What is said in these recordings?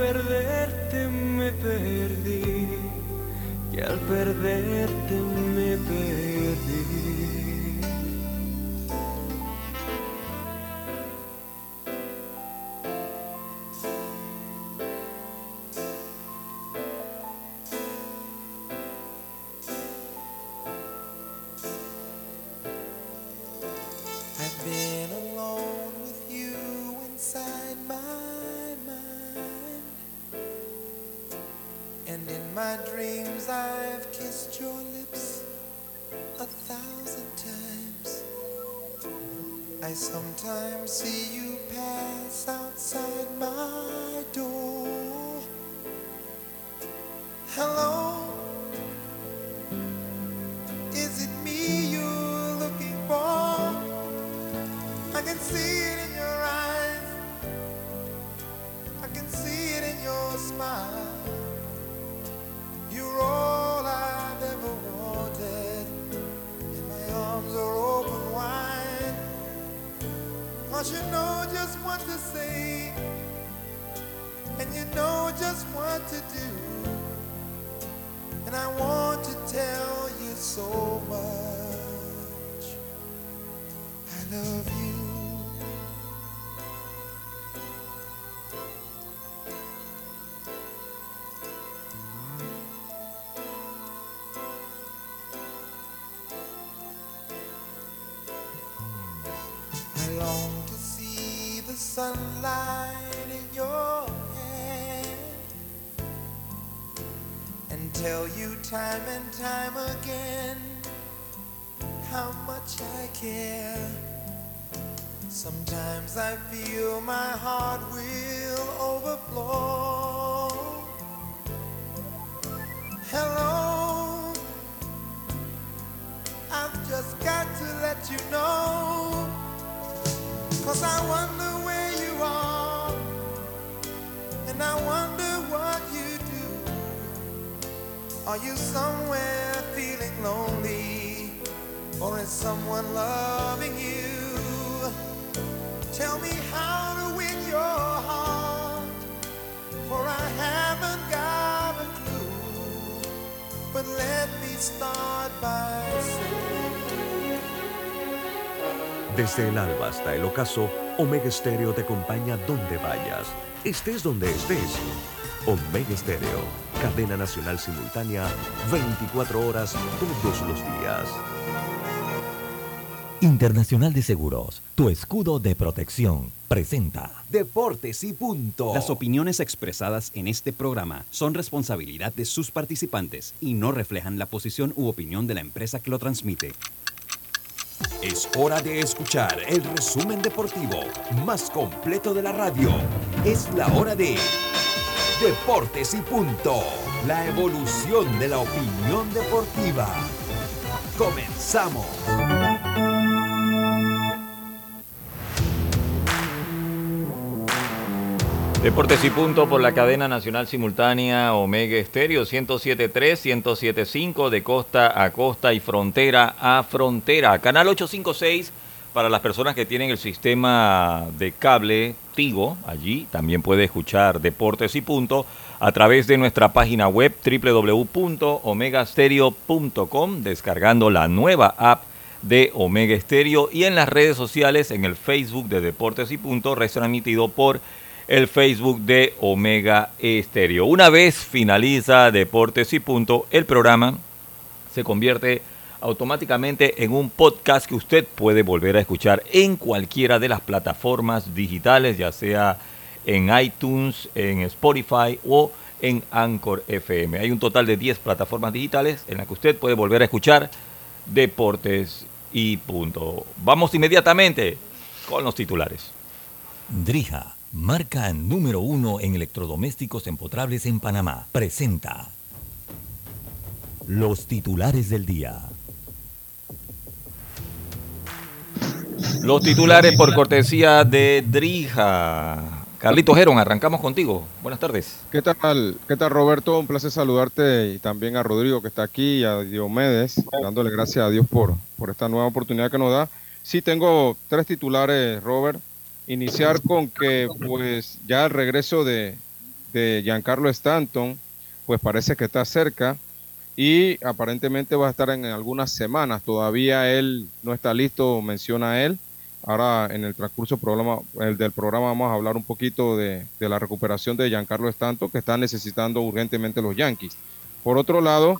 perderte me perdí, que al perderte I sometimes see you sunlight in your hand and tell you time and time again how much I care. Sometimes I feel my heart will overflow. Are you somewhere feeling lonely, or is someone loving you? Tell me how to win your heart, for I haven't got a clue. But let me start by saying. Desde el alba hasta el ocaso, Omega Stereo te acompaña donde vayas, estés donde estés. Omega Stereo, cadena nacional simultánea, 24 horas todos los días. Internacional de Seguros, tu escudo de protección, presenta. Deportes y punto. Las opiniones expresadas en este programa son responsabilidad de sus participantes y no reflejan la posición u opinión de la empresa que lo transmite. Es hora de escuchar el resumen deportivo más completo de la radio. Es la hora de Deportes y punto. La evolución de la opinión deportiva. Comenzamos. Deportes y punto por la cadena nacional simultánea Omega Estéreo 107.3, 107.5 de costa a costa y frontera a frontera. Canal 856 para las personas que tienen el sistema de cable Tigo. Allí también puede escuchar Deportes y punto a través de nuestra página web www.omegastereo.com descargando la nueva app de Omega Estéreo y en las redes sociales en el Facebook de Deportes y punto retransmitido por el Facebook de Omega Estéreo. Una vez finaliza Deportes y Punto, el programa se convierte automáticamente en un podcast que usted puede volver a escuchar en cualquiera de las plataformas digitales, ya sea en iTunes, en Spotify o en Anchor FM. Hay un total de 10 plataformas digitales en las que usted puede volver a escuchar Deportes y Punto. Vamos inmediatamente con los titulares. Drija, marca número uno en electrodomésticos empotrables en Panamá, presenta los titulares del día. Los titulares por cortesía de Drija. Carlito Geron, arrancamos contigo. Buenas tardes. ¿Qué tal? ¿Qué tal Roberto? Un placer saludarte y también a Rodrigo que está aquí y a Diomedes, dándole gracias a Dios por, por esta nueva oportunidad que nos da. Sí, tengo tres titulares, Robert. Iniciar con que pues ya el regreso de, de Giancarlo Stanton pues parece que está cerca y aparentemente va a estar en algunas semanas. Todavía él no está listo, menciona él Ahora en el transcurso programa, el del programa vamos a hablar un poquito de, la recuperación de Giancarlo Estanto que están necesitando urgentemente los Yankees. Por otro lado,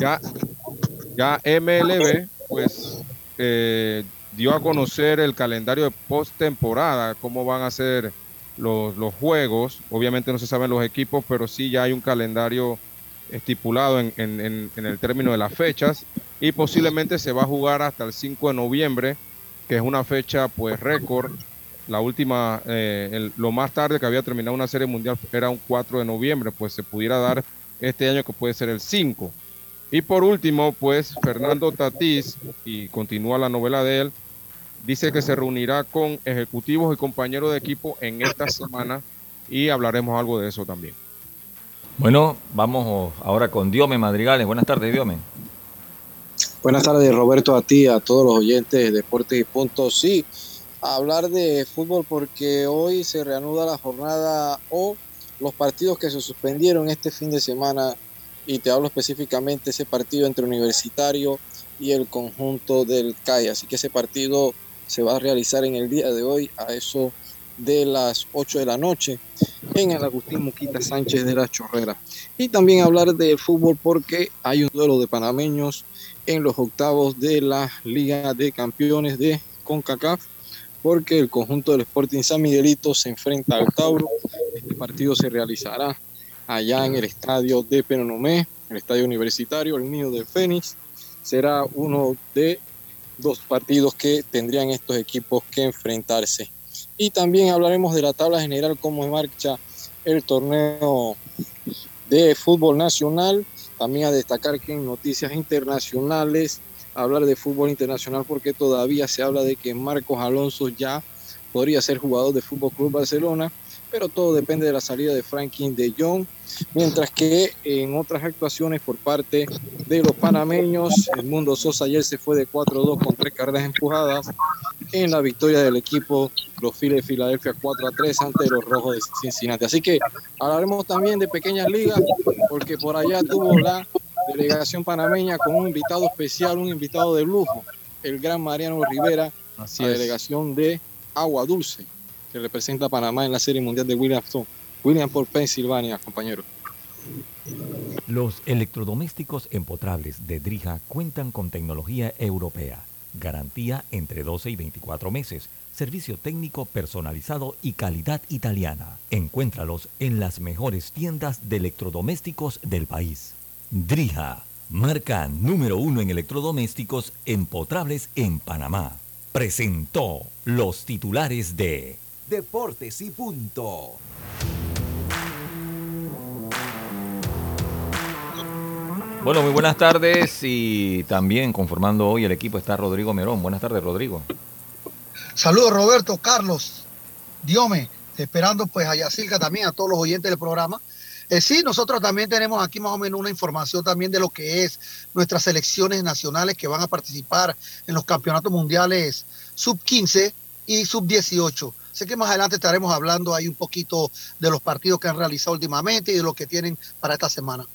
ya, ya MLB pues eh, dio a conocer el calendario de postemporada, cómo van a ser los, los juegos. Obviamente no se saben los equipos, pero sí ya hay un calendario estipulado en, el término de las fechas y posiblemente se va a jugar hasta el 5 de noviembre que es una fecha pues récord. La última, eh, lo más tarde que había terminado una serie mundial era un 4 de noviembre, pues se pudiera dar este año que puede ser el 5. Y por último, pues Fernando Tatís, y continúa la novela de él, dice que se reunirá con ejecutivos y compañeros de equipo en esta semana y hablaremos algo de eso también. Bueno, vamos ahora con Diome Madrigales. Buenas tardes, Diome. Buenas tardes, Roberto, a ti, a todos los oyentes de Deportes y Puntos. Sí, hablar de fútbol porque hoy se reanuda la jornada o los partidos que se suspendieron este fin de semana y te hablo específicamente ese partido entre Universitario y el conjunto del CAI. Así que ese partido se va a realizar en el día de hoy a eso de las 8 de la noche en el Agustín Muquita Sánchez de la Chorrera. Y también hablar de fútbol porque hay un duelo de panameños en los octavos de la Liga de Campeones de CONCACAF, porque el conjunto del Sporting San Miguelito se enfrenta al Tauro. Este partido se realizará allá en el estadio de Penonomé, el estadio universitario, el Nido del Fénix. Será uno de dos partidos que tendrían estos equipos que enfrentarse. Y también hablaremos de la tabla general, cómo marcha el torneo de fútbol nacional. También a destacar que en noticias internacionales, hablar de fútbol internacional porque todavía se habla de que Marcos Alonso ya podría ser jugador de Fútbol Club Barcelona, pero todo depende de la salida de Franklin de Jong, mientras que en otras actuaciones por parte de los panameños, el Mundo Sosa ayer se fue de 4-2 con tres carreras empujadas en la victoria del equipo los Phillies de Filadelfia 4 a 3 ante los Rojos de Cincinnati. Así que hablaremos también de pequeñas ligas, porque por allá tuvo la delegación panameña con un invitado especial, un invitado de lujo, el gran Mariano Rivera, la delegación de Agua Dulce, que representa a Panamá en la Serie Mundial de Williamson, William por Pensilvania, compañero. Los electrodomésticos empotrables de Drija cuentan con tecnología europea, garantía entre 12 y 24 meses servicio técnico personalizado y calidad italiana. Encuéntralos en las mejores tiendas de electrodomésticos del país. Drija, marca número uno en electrodomésticos empotrables en Panamá. Presentó los titulares de Deportes y Punto. Bueno, muy buenas tardes y también conformando hoy el equipo está Rodrigo Merón. Buenas tardes, Rodrigo. Saludos Roberto, Carlos, Diome, esperando pues a Yacilca también, a todos los oyentes del programa. Eh, sí, nosotros también tenemos aquí más o menos una información también de lo que es nuestras selecciones nacionales que van a participar en los campeonatos mundiales sub 15 y sub 18. Sé que más adelante estaremos hablando ahí un poquito de los partidos que han realizado últimamente y de lo que tienen para esta semana.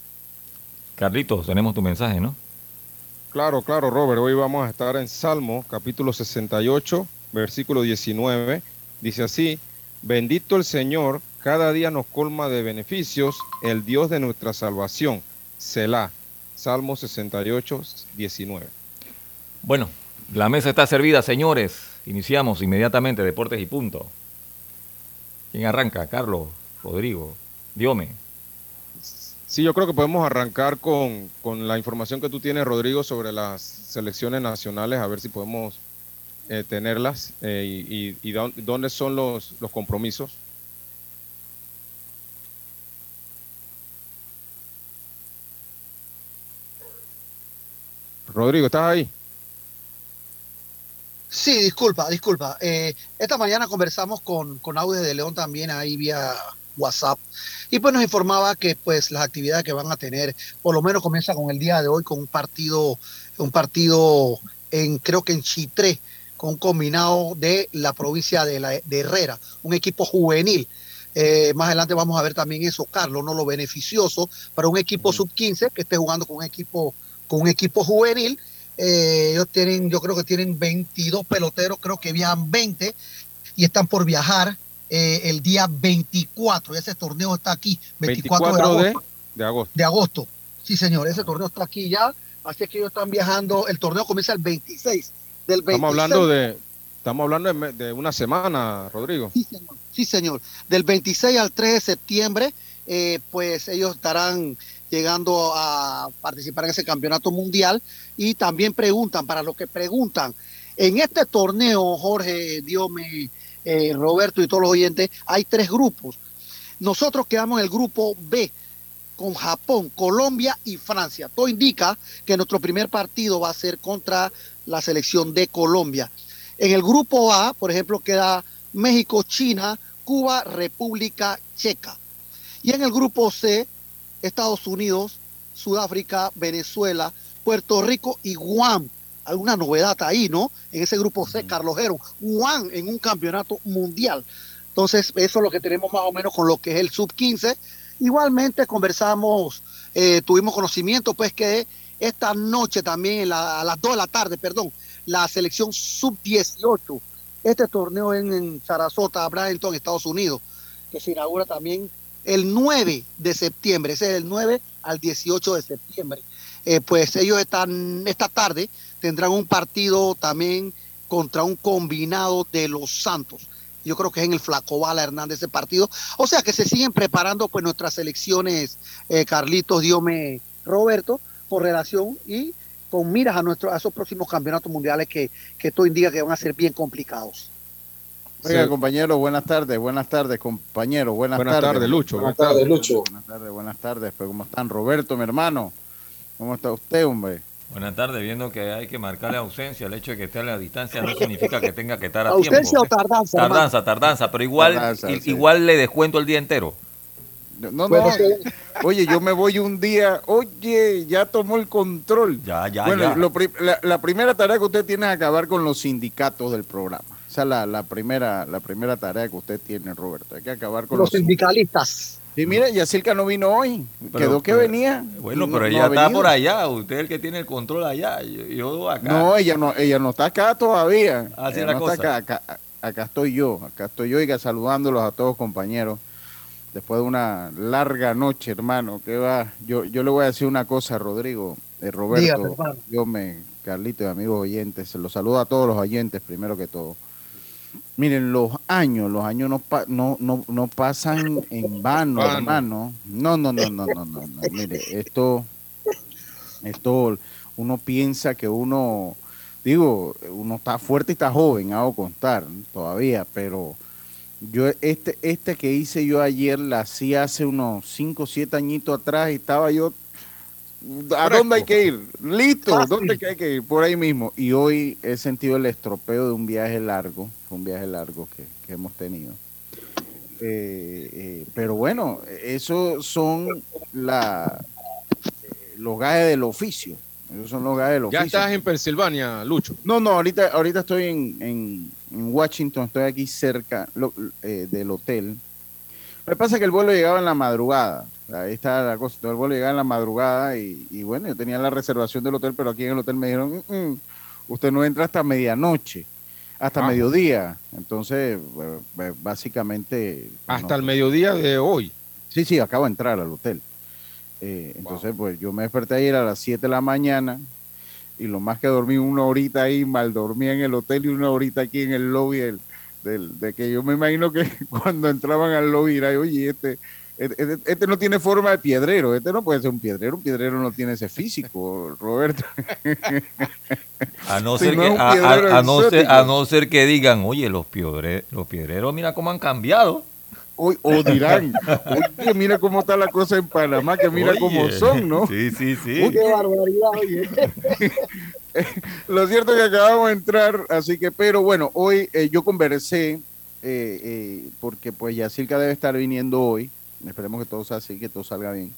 Carlitos, tenemos tu mensaje, ¿no? Claro, claro, Robert. Hoy vamos a estar en Salmo, capítulo 68, versículo 19, dice así, bendito el Señor, cada día nos colma de beneficios, el Dios de nuestra salvación, Selah. Salmo 68, 19. Bueno, la mesa está servida, señores. Iniciamos inmediatamente Deportes y Punto. ¿Quién arranca? Carlos, Rodrigo, Diome. Sí, yo creo que podemos arrancar con, con, la información que tú tienes, Rodrigo, sobre las selecciones nacionales, a ver si podemos eh, tenerlas eh, y, dónde son los, los compromisos. Rodrigo, ¿estás ahí? Sí, disculpa, disculpa. Eh, esta mañana conversamos con, con Audio de León también ahí vía WhatsApp y pues nos informaba que pues las actividades que van a tener por lo menos comienza con el día de hoy con un partido un partido en creo que en Chitré con un combinado de la provincia de, la, de Herrera, un equipo juvenil. Eh, más adelante vamos a ver también eso, Carlos, no lo beneficioso para un equipo sub-15 que esté jugando con un equipo, con un equipo juvenil. Eh, ellos tienen, yo creo que tienen 22 peloteros, creo que viajan 20 y están por viajar eh, el día 24. Ese torneo está aquí, 24, 24 de, agosto, de, de agosto. de agosto. Sí, señor, ese torneo está aquí ya. Así es que ellos están viajando. El torneo comienza el 26 del 26. Estamos hablando de, estamos hablando de, de una semana, Rodrigo. Sí, señor. Sí, señor. Del 26 al 3 de septiembre, eh, pues ellos estarán llegando a participar en ese campeonato mundial y también preguntan, para los que preguntan, en este torneo, Jorge, Diome, eh, Roberto y todos los oyentes, hay tres grupos. Nosotros quedamos en el grupo B con Japón, Colombia y Francia. Todo indica que nuestro primer partido va a ser contra la selección de Colombia. En el grupo A, por ejemplo, queda México, China, Cuba, República Checa. Y en el grupo C, Estados Unidos, Sudáfrica, Venezuela, Puerto Rico y Guam. Alguna novedad ahí, ¿no? En ese grupo C, Carlos Gero, Guam en un campeonato mundial. Entonces, eso es lo que tenemos más o menos con lo que es el sub-15. Igualmente conversamos, eh, tuvimos conocimiento, pues que esta noche también, la, a las 2 de la tarde, perdón, la selección sub-18 este torneo en, en, Sarasota, Bradenton, Estados Unidos, que se inaugura también el 9 de septiembre, ese es el 9 al 18 de septiembre. Eh, pues ellos están, esta tarde tendrán un partido también contra un combinado de los Santos. Yo creo que es en el Flacobala Hernández ese partido. O sea que se siguen preparando pues nuestras selecciones, eh, Carlitos, Diome, Roberto, por relación y con miras a, nuestro, a esos próximos campeonatos mundiales que, que todo indica que van a ser bien complicados. Oiga, sí. compañero, buenas tardes, buenas tardes, compañero, buenas, buenas tardes. tardes, Lucho. Buenas, buenas tardes, Lucho. Buenas tardes, buenas tardes, pues, ¿cómo están? Roberto, mi hermano, ¿cómo está usted, hombre? Buenas tardes, viendo que hay que marcarle ausencia, el hecho de que esté a la distancia no significa que tenga que estar a ¿Ausencia tiempo. o tardanza? Tardanza, tardanza, pero igual, Tardanza, i- sí. igual le descuento el día entero. No, no, Bueno, oye, yo me voy un día, oye, ya tomó el control. Ya, ya, bueno, ya. lo pri- la, la primera tarea que usted tiene es acabar con los sindicatos del programa. Esa es la, la primera, la primera tarea que usted tiene, Roberto. Hay que acabar con Los los, sindicalistas. Sí, mira, Yacirca no vino hoy. Pero- Quedó que pero- venía. Bueno, y no- pero no ella está venido. por allá, usted es el que tiene el control allá, yo, yo acá. No, ella no, ella no está acá todavía. Así Ella es la no está cosa. acá, acá, acá estoy yo, acá estoy yo, oiga, saludándolos a todos compañeros. Después de una larga noche, hermano, que va. Yo, yo le voy a decir una cosa, Rodrigo, eh, Roberto, Dígame, yo me, Carlito y amigos oyentes, se los saludo a todos los oyentes primero que todo. Miren, los años, los años no, pa- no, no, no pasan en vano, Vano. hermano. No, no, no, no, no, no, no. Mire, esto, esto, uno piensa que uno, digo, uno está fuerte y está joven, hago contar todavía, pero yo este, este que hice yo ayer la hacía hace unos 5 o 7 añitos atrás y estaba yo, ¿a dónde hay que ir? Listo. ¿dónde hay que ir? Por ahí mismo. Y hoy he sentido el estropeo de un viaje largo, fue un viaje largo que, que hemos tenido. Eh, eh, pero bueno, eso son la, eh, los gajes del oficio. Esos son los gajes del Ya oficio. estás en Pensilvania, Lucho. No, no, ahorita, ahorita estoy en, en, en Washington, estoy aquí cerca lo- eh, del hotel. Lo que pasa es que el vuelo llegaba en la madrugada. Ahí está la cosa. El vuelo llegaba en la madrugada y, y bueno, yo tenía la reservación del hotel, pero aquí en el hotel me dijeron, "Mm, mm, usted no entra hasta medianoche, hasta Ah. mediodía. Entonces, pues, básicamente... Hasta no- el mediodía de hoy. Sí, sí, acabo de entrar al hotel. Eh, entonces, pues yo me desperté ayer a las 7 de la mañana y lo más que dormí una horita ahí, mal dormía en el hotel y una horita aquí en el lobby del, del- de que yo me imagino que cuando entraban al lobby era, oye, este, este, este no tiene forma de piedrero, este no puede ser un piedrero, un piedrero no tiene ese físico, Roberto. A no, Si ser no que, a, piedrero a- a no ser, a no ser que digan, oye, los, piedre- los piedreros, mira cómo han cambiado. O, o dirán, oye, mira cómo está la cosa en Panamá, que mira Oye. cómo son, ¿no? Sí, sí, sí. Qué barbaridad, oye. lo cierto es que acabamos de entrar, así que, pero bueno, hoy eh, yo conversé, eh, eh, porque pues Yacirca debe estar viniendo hoy, esperemos que todo sea así, que todo salga bien.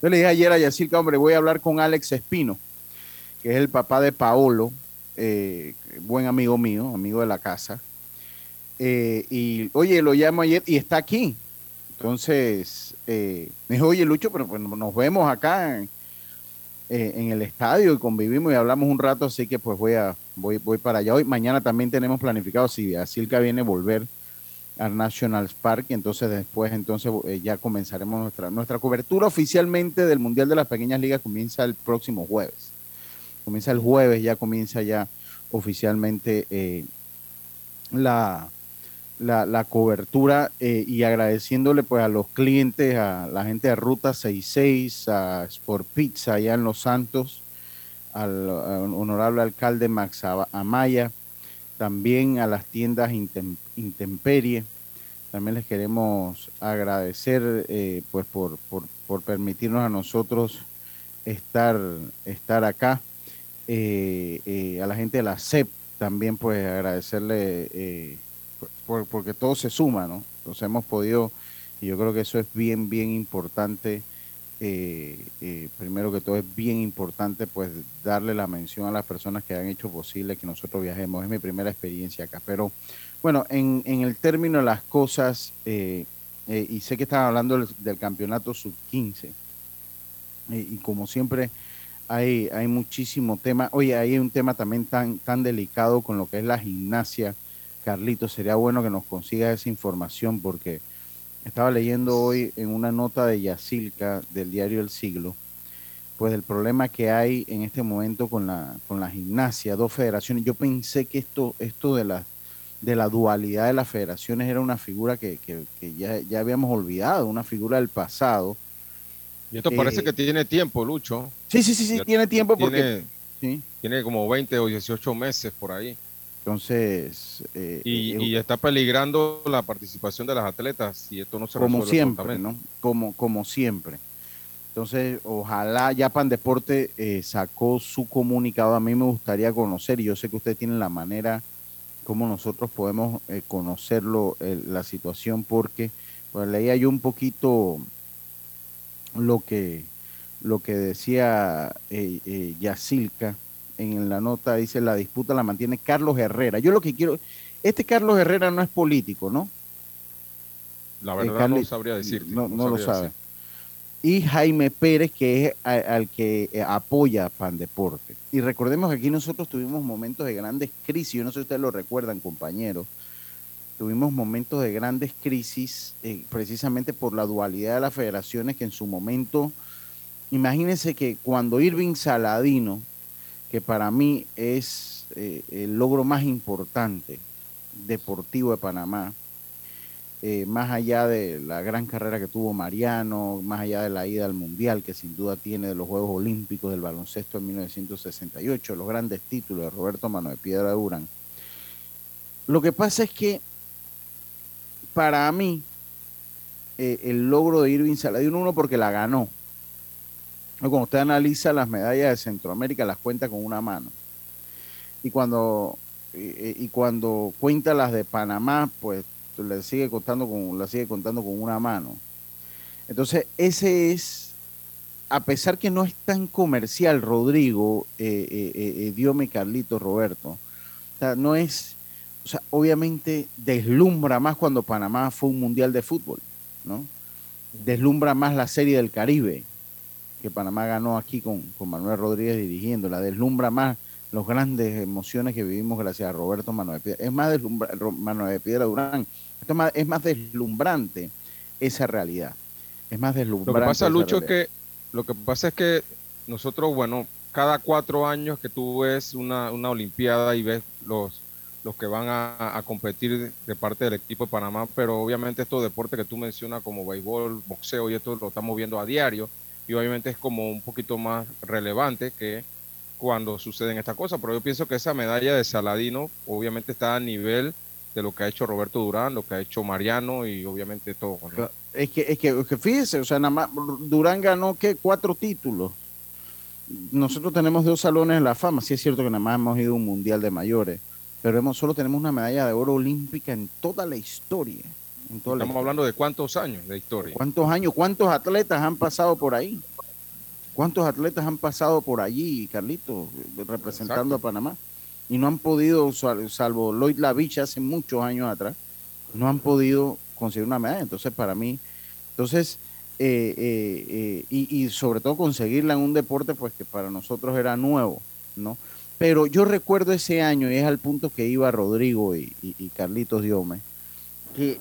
Yo le dije ayer a Yacirca, hombre, voy a hablar con Alex Espino, que es el papá de Paolo, buen amigo mío, amigo de la casa. y oye, lo llamo ayer y está aquí. Entonces, me dijo, oye, Lucho, pero pues, nos vemos acá en, eh, en el estadio y convivimos y hablamos un rato, así que pues voy a voy, voy para allá hoy. Mañana también tenemos planificado, si Silca viene, volver al National Park y entonces después entonces eh, ya comenzaremos nuestra nuestra cobertura oficialmente del Mundial de las Pequeñas Ligas comienza el próximo jueves. Comienza el jueves, ya comienza ya oficialmente eh, la, la, cobertura eh, y agradeciéndole pues a los clientes, a la gente de Ruta 66, a Sport Pizza allá en Los Santos, al, honorable alcalde Max Amaya, también a las tiendas Intemperie. También les queremos agradecer eh, pues por, por, permitirnos a nosotros estar, estar acá. Eh, a la gente de la CEP también pues agradecerle porque todo se suma, ¿no? Entonces hemos podido, y yo creo que eso es bien, bien importante. Eh, eh, primero que todo es bien importante pues darle la mención a las personas que han hecho posible que nosotros viajemos. Es mi primera experiencia acá. Pero bueno, en, el término de las cosas, eh, y sé que están hablando del, campeonato sub-15, y como siempre hay, hay muchísimo tema. Oye, hay un tema también tan, tan delicado con lo que es la gimnasia Carlito, sería bueno que nos consiga esa información porque estaba leyendo hoy en una nota de Yacilca del diario El Siglo, pues el problema que hay en este momento con la, con la gimnasia, dos federaciones. Yo pensé que esto, esto de la, de la dualidad de las federaciones era una figura que, ya, ya, habíamos olvidado, una figura del pasado. Y esto parece eh, que tiene tiempo, Lucho. Sí, sí, sí, sí, tiene tiempo porque... Tiene como 20 o 18 meses por ahí. Entonces. Eh, y, está peligrando la participación de las atletas y esto no se Como siempre, ¿no? Como, como siempre. Entonces, ojalá Japan Deporte eh, sacó su comunicado. A mí me gustaría conocer, y yo sé que usted tiene la manera como nosotros podemos eh, conocerlo, la situación, porque pues, leía yo un poquito lo que, lo que decía Yacilca en la nota dice la disputa la mantiene Carlos Herrera. Yo lo que quiero, este Carlos Herrera no es político, ¿no? La verdad no sabría decir. No, lo sabe. Y Jaime Pérez, que es al que eh, apoya Pan Deporte. Y recordemos que aquí nosotros tuvimos momentos de grandes crisis, yo no sé si ustedes lo recuerdan, compañeros, tuvimos momentos de grandes crisis eh, precisamente por la dualidad de las federaciones que en su momento, imagínense que cuando Irving Saladino que para mí es eh, el logro más importante deportivo de Panamá, eh, más allá de la gran carrera que tuvo Mariano, más allá de la ida al Mundial que sin duda tiene de los Juegos Olímpicos del baloncesto en 1968, los grandes títulos de Roberto Mano de Piedra de Urán. Lo que pasa es que para mí eh, el logro de Irving Saladino, uno porque la ganó, cuando usted analiza las medallas de Centroamérica, las cuenta con una mano. Y cuando, y, cuando cuenta las de Panamá, pues le sigue contando con, la sigue contando con una mano. Entonces, ese es, a pesar que no es tan comercial, Rodrigo, eh, eh, eh, Diome, Carlito, Roberto, no es, obviamente deslumbra más cuando Panamá fue un mundial de fútbol, ¿no? Deslumbra más la serie del Caribe, que Panamá ganó aquí con, Manuel Rodríguez dirigiendo, la deslumbra más las grandes emociones que vivimos gracias a Roberto Manuel Piedra. Es más deslumbrante, Manuel Piedra Durán, es más, es más deslumbrante esa realidad. Es más deslumbrante. Lo que pasa, Lucho, es que, lo que pasa es que nosotros, bueno, cada cuatro años que tú ves una, una Olimpiada y ves los, los que van a, a, competir de parte del equipo de Panamá, pero obviamente estos deportes que tú mencionas como béisbol, boxeo y esto lo estamos viendo a diario y obviamente es como un poquito más relevante que cuando suceden estas cosas, pero yo pienso que esa medalla de Saladino obviamente está a nivel de lo que ha hecho Roberto Durán, lo que ha hecho Mariano y obviamente todo. Es, que, es, que, fíjese, o sea, nada más Durán ganó que cuatro títulos nosotros tenemos dos salones en la fama. Sí es cierto que nada más hemos ido a un mundial de mayores, pero hemos, solo tenemos una medalla de oro olímpica en toda la historia. En toda Estamos hablando de cuántos años de historia. ¿Cuántos años? ¿Cuántos atletas han pasado por ahí? ¿Cuántos atletas han pasado por allí, Carlito, representando a Panamá? Y no han podido, salvo Lloyd Lavich hace muchos años atrás, no han podido conseguir una medalla. Entonces, para mí, entonces, eh, eh, eh, y, sobre todo conseguirla en un deporte, pues que para nosotros era nuevo, ¿no? Pero yo recuerdo ese año, y es al punto que iba Rodrigo y, y Carlitos Diome, que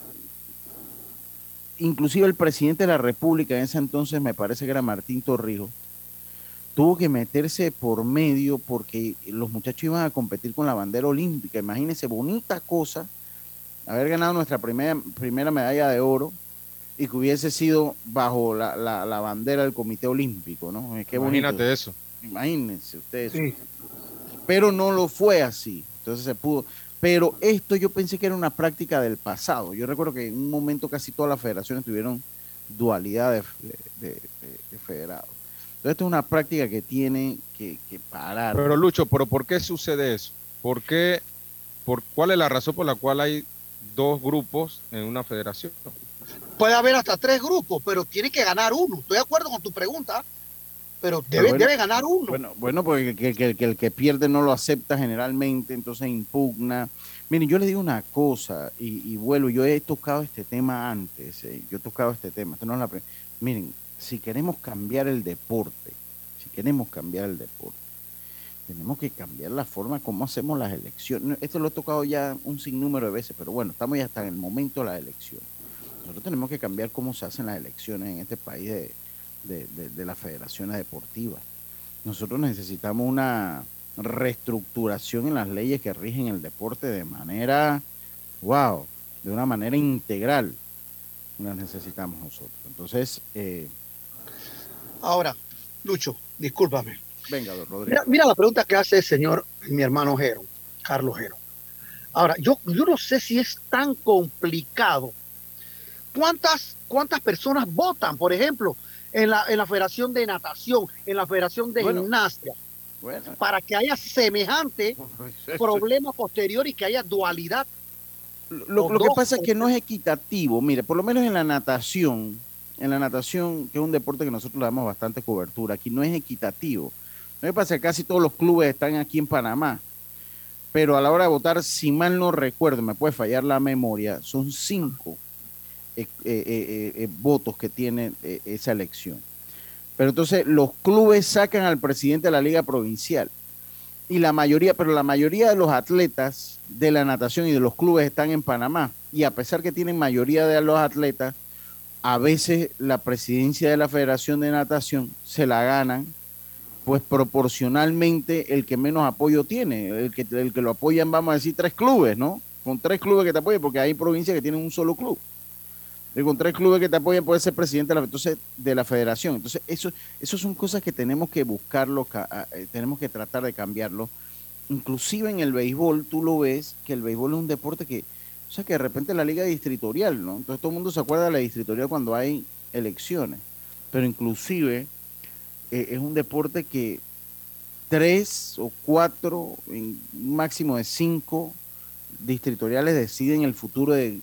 inclusive el presidente de la República en ese entonces, me parece que era Martín Torrijos, tuvo que meterse por medio porque los muchachos iban a competir con la bandera olímpica. Imagínense, bonita cosa, haber ganado nuestra primera, primera medalla de oro y que hubiese sido bajo la, la, bandera del Comité Olímpico, ¿no? Qué Imagínate eso. Imagínense ustedes. Pero no lo fue así. Entonces se pudo. Pero esto yo pensé que era una práctica del pasado. Yo recuerdo que en un momento casi todas las federaciones tuvieron dualidad de, de federados. Entonces, esto es una práctica que tiene que, parar. Pero Lucho, ¿pero por qué sucede eso? ¿Por qué, por, ¿Cuál es la razón por la cual hay dos grupos en una federación? Puede haber hasta tres grupos, pero tiene que ganar uno. Estoy de acuerdo con tu pregunta, pero debe, debe ganar uno. Bueno, bueno porque el que, pierde no lo acepta generalmente, entonces impugna. Miren, yo le digo una cosa y, vuelvo, yo he tocado este tema antes, eh, yo he tocado este tema, esto no es la Miren, si queremos cambiar el deporte, si queremos cambiar el deporte, tenemos que cambiar la forma como hacemos las elecciones. Esto lo he tocado ya un sinnúmero de veces, pero bueno, estamos ya hasta en el momento de la elección. Nosotros tenemos que cambiar cómo se hacen las elecciones en este país de, de las federaciones deportivas. Nosotros necesitamos una reestructuración en las leyes que rigen el deporte de manera, wow, de una manera integral. Las necesitamos nosotros. Entonces, eh, Ahora, Lucho, discúlpame. Venga, Rodrigo. Mira, la pregunta que hace el señor, mi hermano Jero, Carlos Jero. Ahora, yo, yo no sé si es tan complicado. ¿Cuántas, cuántas personas votan, por ejemplo, en la, en la Federación de Natación, en la Federación de Gimnasia? Para que haya semejante problema posterior y que haya dualidad. Lo, lo que pasa es que no es equitativo. Mire, por lo menos en la natación, en la natación, que es un deporte que nosotros le damos bastante cobertura, aquí no es equitativo. No me pasa que casi todos los clubes están aquí en Panamá, pero a la hora de votar, si mal no recuerdo, me puede fallar la memoria, son cinco eh, eh, eh, votos que tiene esa elección. Pero entonces los clubes sacan al presidente de la liga provincial y la mayoría, pero la mayoría de los atletas de la natación y de los clubes están en Panamá. Y a pesar que tienen mayoría de los atletas, a veces la presidencia de la Federación de Natación se la ganan, pues proporcionalmente el que menos apoyo tiene, el que, el que lo apoyan, vamos a decir, tres clubes, ¿no? Con tres clubes que te apoyen, porque hay provincias que tienen un solo club. Y con tres clubes que te apoyan puede ser presidente de la, entonces, de la federación. Entonces, eso, eso son cosas que tenemos que buscarlo, eh, tenemos que tratar de cambiarlo. Inclusive en el béisbol, tú lo ves, que el béisbol es un deporte que, o sea que de repente la liga distritorial, ¿no? Entonces todo el mundo se acuerda de la distritorial cuando hay elecciones. Pero inclusive eh, es un deporte que tres o cuatro, en un máximo de cinco distritoriales deciden el futuro de,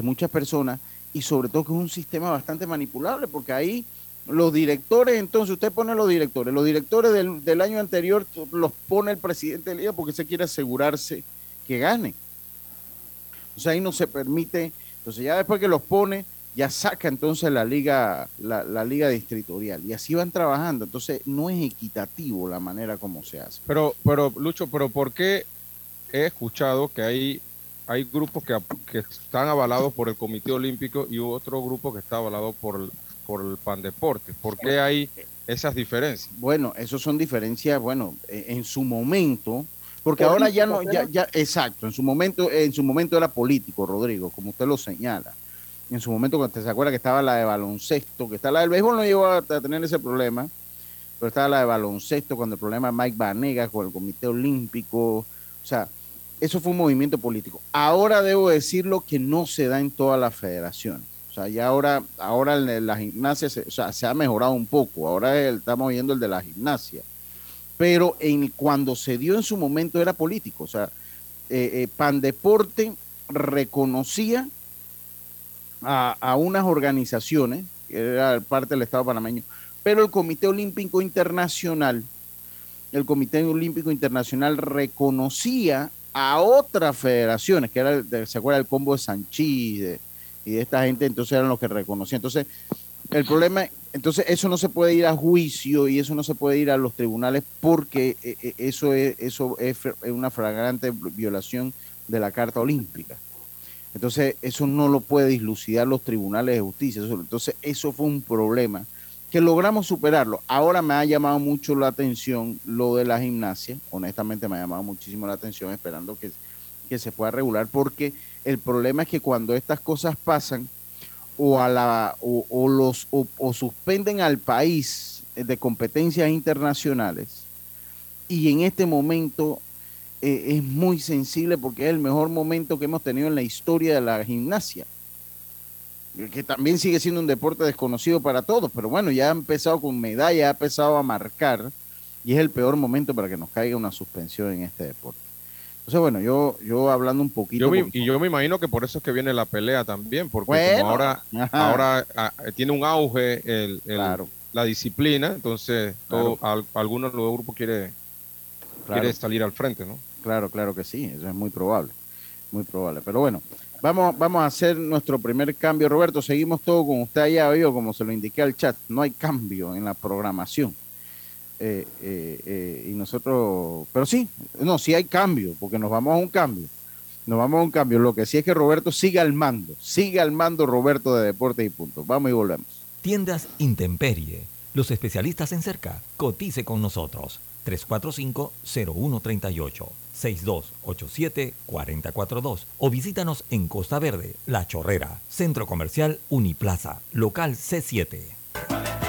muchas personas y sobre todo que es un sistema bastante manipulable porque ahí los directores, entonces usted pone los directores, los directores del, del año anterior los pone el presidente de la liga porque se quiere asegurarse que gane. Entonces ahí no se permite, entonces ya después que los pone, ya saca entonces la liga, la, liga distritorial. Y así van trabajando. Entonces no es equitativo la manera como se hace. Pero, pero Lucho, pero ¿por qué he escuchado que hay, hay grupos que, que están avalados por el Comité Olímpico y otro grupo que está avalado por, por el PAN Deporte? ¿Por qué hay esas diferencias? Bueno, eso son diferencias, bueno, e, en su momento porque ahora ya no, ya, ya, exacto, en su momento, en su momento era político, Rodrigo, como usted lo señala. En su momento, cuando se acuerda que estaba la de baloncesto, que está la del béisbol, no llegó a tener ese problema, pero estaba la de baloncesto, cuando el problema de Mike Vanegas con el Comité Olímpico, o sea, eso fue un movimiento político. Ahora debo decirlo que no se da en todas las federaciones. O sea, ya ahora, ahora la gimnasia se, o sea, se ha mejorado un poco. Ahora el- estamos viendo el de la gimnasia. Pero en, cuando se dio en su momento era político. O sea, eh, eh, Pandeporte reconocía a, unas organizaciones, que era parte del Estado panameño, pero el Comité Olímpico Internacional, el Comité Olímpico Internacional reconocía a otras federaciones, que era, ¿se acuerda el combo de Sanchís y de esta gente? Entonces eran los que reconocían. Entonces, el problema, entonces eso no se puede ir a juicio y eso no se puede ir a los tribunales porque eh, eh, eso es, eso es una flagrante violación de la Carta Olímpica. Entonces, eso no lo puede dislucidar los tribunales de justicia. Entonces, eso fue un problema que logramos superarlo. Ahora me ha llamado mucho la atención lo de la gimnasia. Honestamente, me ha llamado muchísimo la atención, esperando que, que se pueda regular, porque el problema es que cuando estas cosas pasan, o, a la, o, los, o, o suspenden al país de competencias internacionales, y en este momento eh, es muy sensible porque es el mejor momento que hemos tenido en la historia de la gimnasia, que también sigue siendo un deporte desconocido para todos, pero bueno, ya ha empezado con medalla, ha empezado a marcar y es el peor momento para que nos caiga una suspensión en este deporte. Entonces, bueno, yo, yo hablando un poquito... Yo me- con- y yo me imagino que por eso es que viene la pelea también, porque Bueno, como ahora, ajá. ahora ah, tiene un auge el, el- Claro. la disciplina, entonces todo, al- algunos de los grupos quiere, Claro. quiere salir al frente, ¿no? Claro, claro que sí, eso es muy probable, muy probable. Pero bueno, vamos, vamos a hacer nuestro primer cambio. Roberto, seguimos todo con usted allá, vio, como se lo indiqué al chat, no hay cambio en la programación. Eh, eh, eh, y nosotros, pero sí, no, sí hay cambio, porque nos vamos a un cambio. Nos vamos a un cambio. Lo que sí es que Roberto siga al mando, siga al mando Roberto de Deportes y Punto. Vamos y volvemos. Tiendas Intemperie. Los especialistas en cerca. Cotice con nosotros. 345-0138. 6287-4042. O visítanos en Costa Verde, La Chorrera, Centro Comercial Uniplaza, local C7.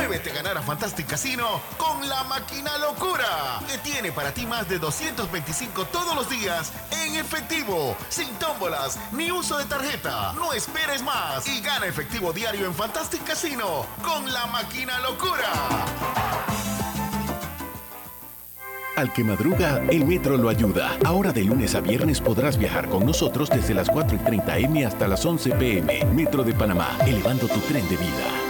Muévete a ganar a Fantastic Casino con la máquina locura, que tiene para ti más de 225 todos los días en efectivo, sin tómbolas ni uso de tarjeta. No esperes más y gana efectivo diario en Fantastic Casino con la máquina locura. Al que madruga, el metro lo ayuda. Ahora de lunes a viernes podrás viajar con nosotros desde las 4 y 30 M hasta las 11 PM. Metro de Panamá, elevando tu tren de vida.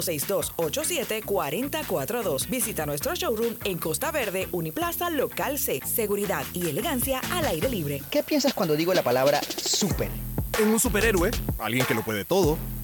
6287-4042. Visita nuestro showroom en Costa Verde, Uniplaza, Local C. Seguridad y elegancia al aire libre. ¿Qué piensas cuando digo la palabra super? En un superhéroe, alguien que lo puede todo.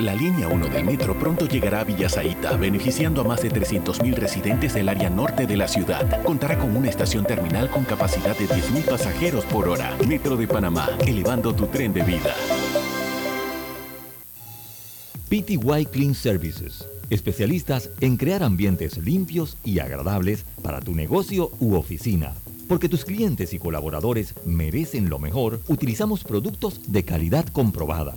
La línea 1 del metro pronto llegará a Villasaita, beneficiando a más de 300.000 residentes del área norte de la ciudad. Contará con una estación terminal con capacidad de 10.000 pasajeros por hora. Metro de Panamá, elevando tu tren de vida. PTY Clean Services, especialistas en crear ambientes limpios y agradables para tu negocio u oficina. Porque tus clientes y colaboradores merecen lo mejor, utilizamos productos de calidad comprobada.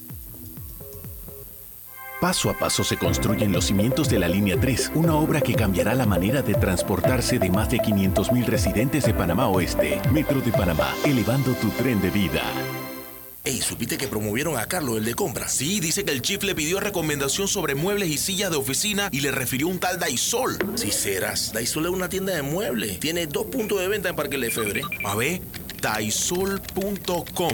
Paso a paso se construyen los cimientos de la Línea 3, una obra que cambiará la manera de transportarse de más de 500.000 residentes de Panamá Oeste. Metro de Panamá, elevando tu tren de vida. Ey, ¿supiste que promovieron a Carlos, el de compras? Sí, dice que el chief le pidió recomendación sobre muebles y sillas de oficina y le refirió un tal Daisol. Si serás, Daisol es una tienda de muebles. Tiene dos puntos de venta en Parque Lefebvre. A ver, daisol.com.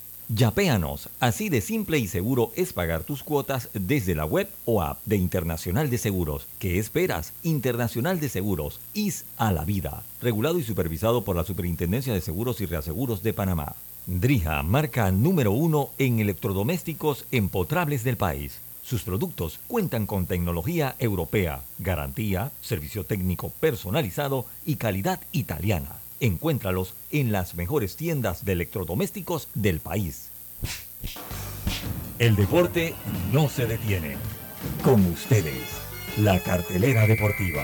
Yapéanos, así de simple y seguro es pagar tus cuotas desde la web o app de Internacional de Seguros. ¿Qué esperas? Internacional de Seguros, IS a la vida. Regulado y supervisado por la Superintendencia de Seguros y Reaseguros de Panamá. Drija, marca número uno en electrodomésticos empotrables del país. Sus productos cuentan con tecnología europea, garantía, servicio técnico personalizado y calidad italiana. Encuéntralos en las mejores tiendas de electrodomésticos del país. El deporte no se detiene. Con ustedes, la cartelera deportiva.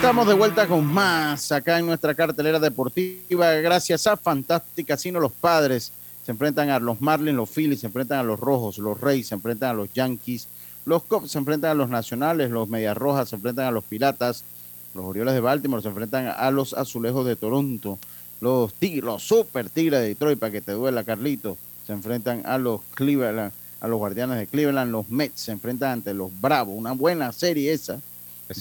Estamos de vuelta con más acá en nuestra cartelera deportiva. Gracias a Fantastic Casino, los padres se enfrentan a los Marlins, los Phillies se enfrentan a los Rojos, los Reyes se enfrentan a los Yankees, los Cubs se enfrentan a los Nacionales, los Medias Rojas se enfrentan a los Piratas, los Orioles de Baltimore se enfrentan a los Azulejos de Toronto, los Tigres, los Super Tigres de Detroit, para que te duela, Carlito, se enfrentan a los Cleveland, a los Guardianes de Cleveland, los Mets se enfrentan ante los Bravos, una buena serie esa.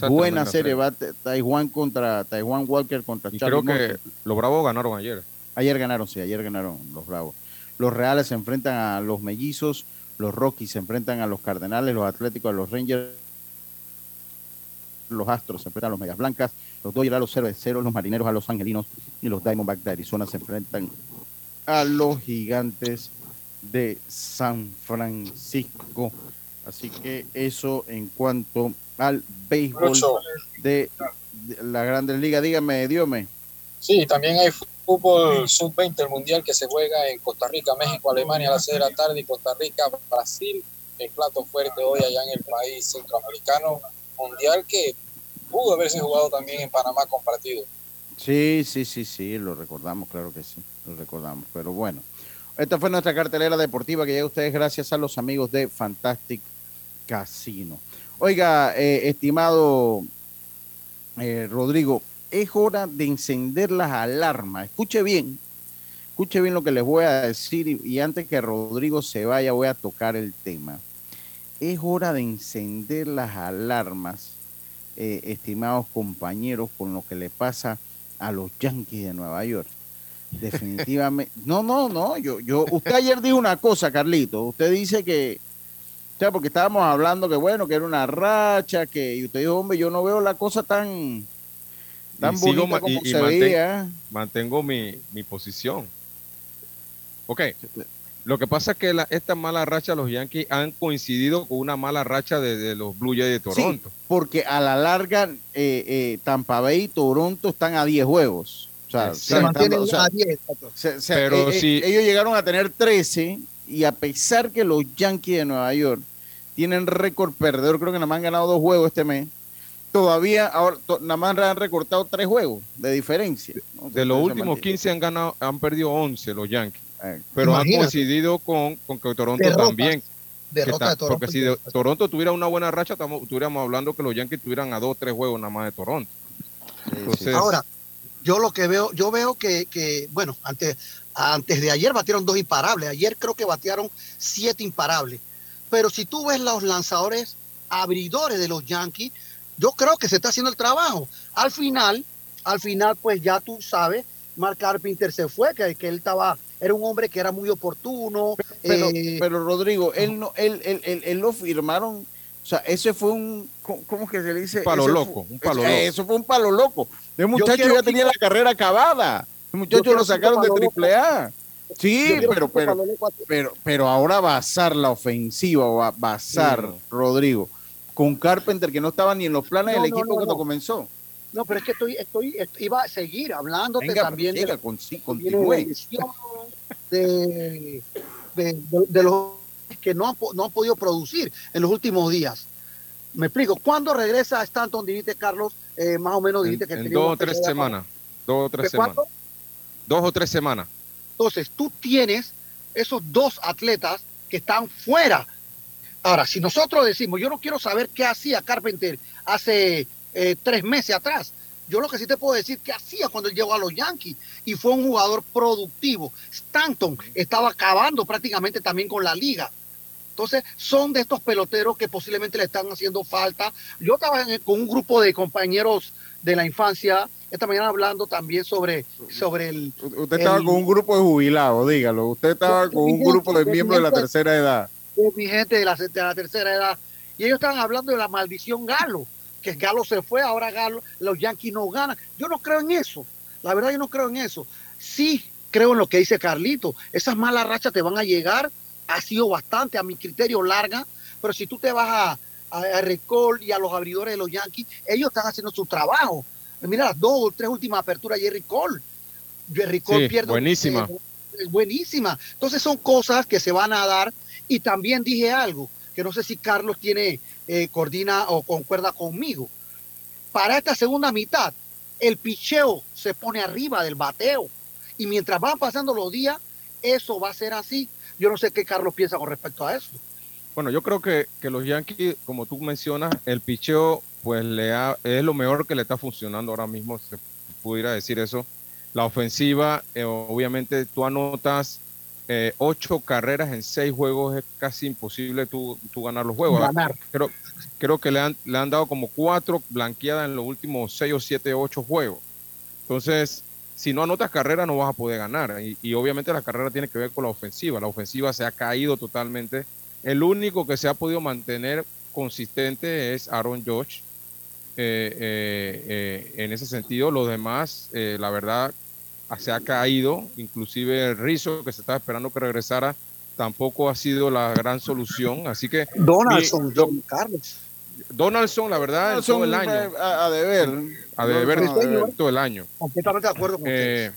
Buena serie, va T- Taiwan contra Taiwan Walker contra Y Charlie creo que los Bravos ganaron ayer. Ayer ganaron, sí, ayer ganaron los Bravos. Los Reales se enfrentan a los Mellizos, los Rockies se enfrentan a los Cardenales, los Atléticos a los Rangers, los Astros se enfrentan a los Medias Blancas, los Dodgers a los Cerveceros, los Marineros a los Angelinos y los Diamondbacks de Arizona se enfrentan a los Gigantes de San Francisco. Así que eso en cuanto al béisbol de la Grandes Ligas. Dígame, Diome. Sí, también hay fútbol sub-20 el mundial que se juega en Costa Rica, México, Alemania a las 6 de la tarde y Costa Rica, Brasil, el plato fuerte hoy allá en el país centroamericano, mundial que pudo haberse jugado también en Panamá compartido. Sí, sí, sí, sí, lo recordamos, claro que sí, lo recordamos. Pero bueno, esta fue nuestra cartelera deportiva que llega a ustedes gracias a los amigos de Fantastic Casino. Oiga, eh, estimado eh, Rodrigo, es hora de encender las alarmas. Escuche bien, escuche bien lo que les voy a decir y, antes que Rodrigo se vaya voy a tocar el tema. Es hora de encender las alarmas, eh, estimados compañeros, con lo que le pasa a los Yankees de Nueva York. Definitivamente. No, no, no. Yo, yo, usted ayer dijo una cosa, Carlito. Usted dice que, o sea, porque estábamos hablando que bueno, que era una racha, que y usted dijo, hombre, yo no veo la cosa tan, tan Y bonita como y- y se manten- veía. Mantengo mi, mi posición. Ok. Lo que pasa es que la, esta mala racha los Yankees han coincidido con una mala racha de, de los Blue Jays de Toronto. Sí, porque a la larga eh, eh, Tampa Bay y Toronto están a 10 juegos. O sea, Se mantienen o sea, a 10. se- se- Pero eh, eh, si- ellos llegaron a tener 13 y a pesar que los Yankees de Nueva York tienen récord perdedor, creo que nada más han ganado dos juegos este mes, todavía ahora to- nada más han recortado tres juegos de diferencia. ¿no? De los últimos mantiene. 15 han ganado, han perdido 11 los Yankees. Pero han coincidido con, con que Toronto también. Derrota está- de Toronto. Porque si de- Toronto tuviera una buena racha, estamos- estuviéramos hablando que los Yankees tuvieran a dos tres juegos nada más de Toronto. Entonces, Ahora, yo lo que veo, yo veo que, que, bueno, antes, antes de ayer batieron dos imparables. Ayer creo que batearon siete imparables. Pero si tú ves los lanzadores abridores de los Yankees, yo creo que se está haciendo el trabajo. Al final, al final, pues ya tú sabes, Mark Carpenter se fue, que, que él estaba, era un hombre que era muy oportuno. Pero, eh, pero Rodrigo, él no, él, él, él- él lo firmaron. O sea, ese fue un, ¿cómo que se le dice? Un palo Ese loco, fue- un palo eh, loco. Eso fue un palo loco. El muchacho ya tenía la carrera acabada. El muchacho quiero lo sacaron de triple A. Sí, pero, pero, a- pero, pero ahora basar la ofensiva, o a basar, Sí. Rodrigo, con Carpenter, que no estaba ni en los planes No, del equipo no, cuando no. comenzó. No, pero es que estoy, estoy, est- iba a seguir hablándote Venga, también de, siga, la- con- sí, de de, de- de- de los que no han, no han podido producir en los últimos días. Me explico. ¿Cuándo regresa Stanton? Dijiste, Carlos, eh, más o menos en, dijiste que en dos o tres semanas. Dos o tres ¿De semanas. cuánto? Dos o tres semanas. Entonces, tú tienes esos dos atletas que están fuera. Ahora, si nosotros decimos, yo no quiero saber qué hacía Carpenter hace eh, tres meses atrás. Yo lo que sí te puedo decir qué hacía cuando él llegó a los Yankees y fue un jugador productivo. Stanton estaba acabando prácticamente también con la liga. Entonces, son de estos peloteros que posiblemente le están haciendo falta. Yo estaba con un grupo de compañeros de la infancia esta mañana hablando también sobre, sobre el, Usted estaba el- con un grupo de jubilados, dígalo. Usted estaba con un grupo de miembros de la tercera edad. de mi gente de la, de la tercera edad. Y ellos estaban hablando de la maldición Galo, que Galo se fue, ahora Galo, los Yankees no ganan. Yo no creo en eso. La verdad, yo no creo en eso. Sí creo en lo que dice Carlito. Esas malas rachas te van a llegar. Ha sido bastante, a mi criterio, larga. Pero si tú te vas a, a, a Recall y a los abridores de los Yankees, ellos están haciendo su trabajo. Mira las dos o tres últimas aperturas, Jerry Cole. Jerry Cole Sí, pierde. buenísima. eh, buenísima. Entonces son cosas que se van a dar. Y también dije algo, que no sé si Carlos tiene, eh, coordina o concuerda conmigo. Para esta segunda mitad, el picheo se pone arriba del bateo. Y mientras van pasando los días, eso va a ser así. Yo no sé qué Carlos piensa con respecto a eso. Bueno, yo creo que, que los Yankees, como tú mencionas, el picheo pues le ha- es lo mejor que le está funcionando ahora mismo, se pudiera decir eso. La ofensiva, eh, obviamente tú anotas eh, ocho carreras en seis juegos, es casi imposible tú, tú ganar los juegos. Ganar. Creo, creo que le han, le han dado como cuatro blanqueadas en los últimos seis o siete, ocho juegos. Entonces, si no anotas carrera no vas a poder ganar. Y, y obviamente la carrera tiene que ver con la ofensiva. La ofensiva se ha caído totalmente. El único que se ha podido mantener consistente es Aaron George. Eh, eh, eh, en ese sentido, los demás, eh, la verdad, se ha caído. Inclusive Rizzo, que se estaba esperando que regresara, tampoco ha sido la gran solución. Así que Donaldson, mi- John Carlos. Donaldson, la verdad, en Son todo el año. a, a deber. A deber No, no, en todo el año. Completamente de acuerdo con Eh,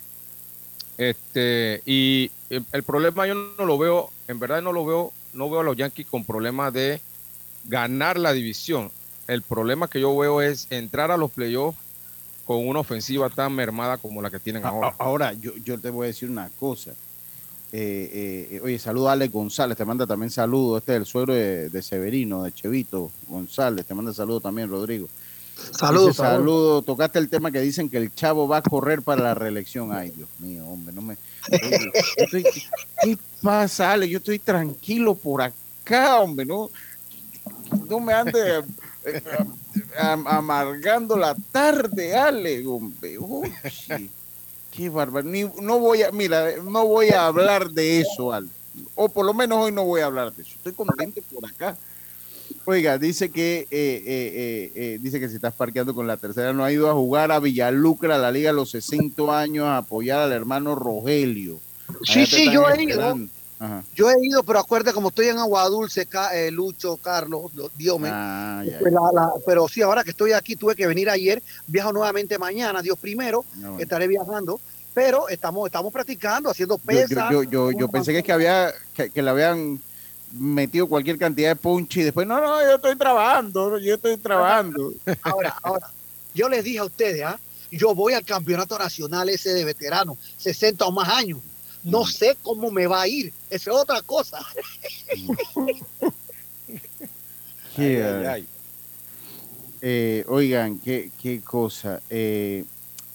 este, y el, el problema yo no lo veo, en verdad no lo veo, no veo a los Yankees con problemas de ganar la división. El problema que yo veo es entrar a los playoffs con una ofensiva tan mermada como la que tienen ahora. Ahora, yo, yo te voy a decir una cosa. Eh, eh, oye, saludo a Alex González, te manda también saludo. Este es el suegro de, de Severino, de Chevito González, te manda saludo también, Rodrigo. Saludos, Dice, saludos. saludo. Tocaste el tema que dicen que el chavo va a correr para la reelección. Ay, Dios mío, hombre, no me. Oye, estoy- ¿Qué pasa, Alex? Yo estoy tranquilo por acá, hombre, no, no me ande eh, am- amargando la tarde, Alex, hombre. Uy, qué bárbaro. Ni- no voy a, mira, no voy a hablar de eso, Alex. O por lo menos hoy no voy a hablar de eso. Estoy contento por acá. Oiga, dice que eh, eh, eh, eh, dice que si estás parqueando con la tercera no ha ido a jugar a Villalucra, a la liga a los 60 años, a apoyar al hermano Rogelio. Sí, Allá sí, yo he ido. Ajá. Yo he ido, pero acuérdate, como estoy en Agua Dulce, Ca- eh, Lucho, Carlos, lo- Dios mío. Ah, Pues pero sí, ahora que estoy aquí, tuve que venir ayer, viajo nuevamente mañana, Dios primero, Ah, bueno. estaré viajando, pero estamos, estamos practicando, haciendo pesas. yo, yo, yo, yo pensé que, es que había que, que le habían metido cualquier cantidad de punch y después, no, no, yo estoy trabajando, yo estoy trabajando. Ahora, ahora, yo les dije a ustedes, ¿ah? yo voy al campeonato nacional ese de veteranos, 60 o más años. No sé cómo me va a ir, esa es otra cosa. Qué, Ay, ay, ay. eh, oigan, qué, qué cosa. Eh,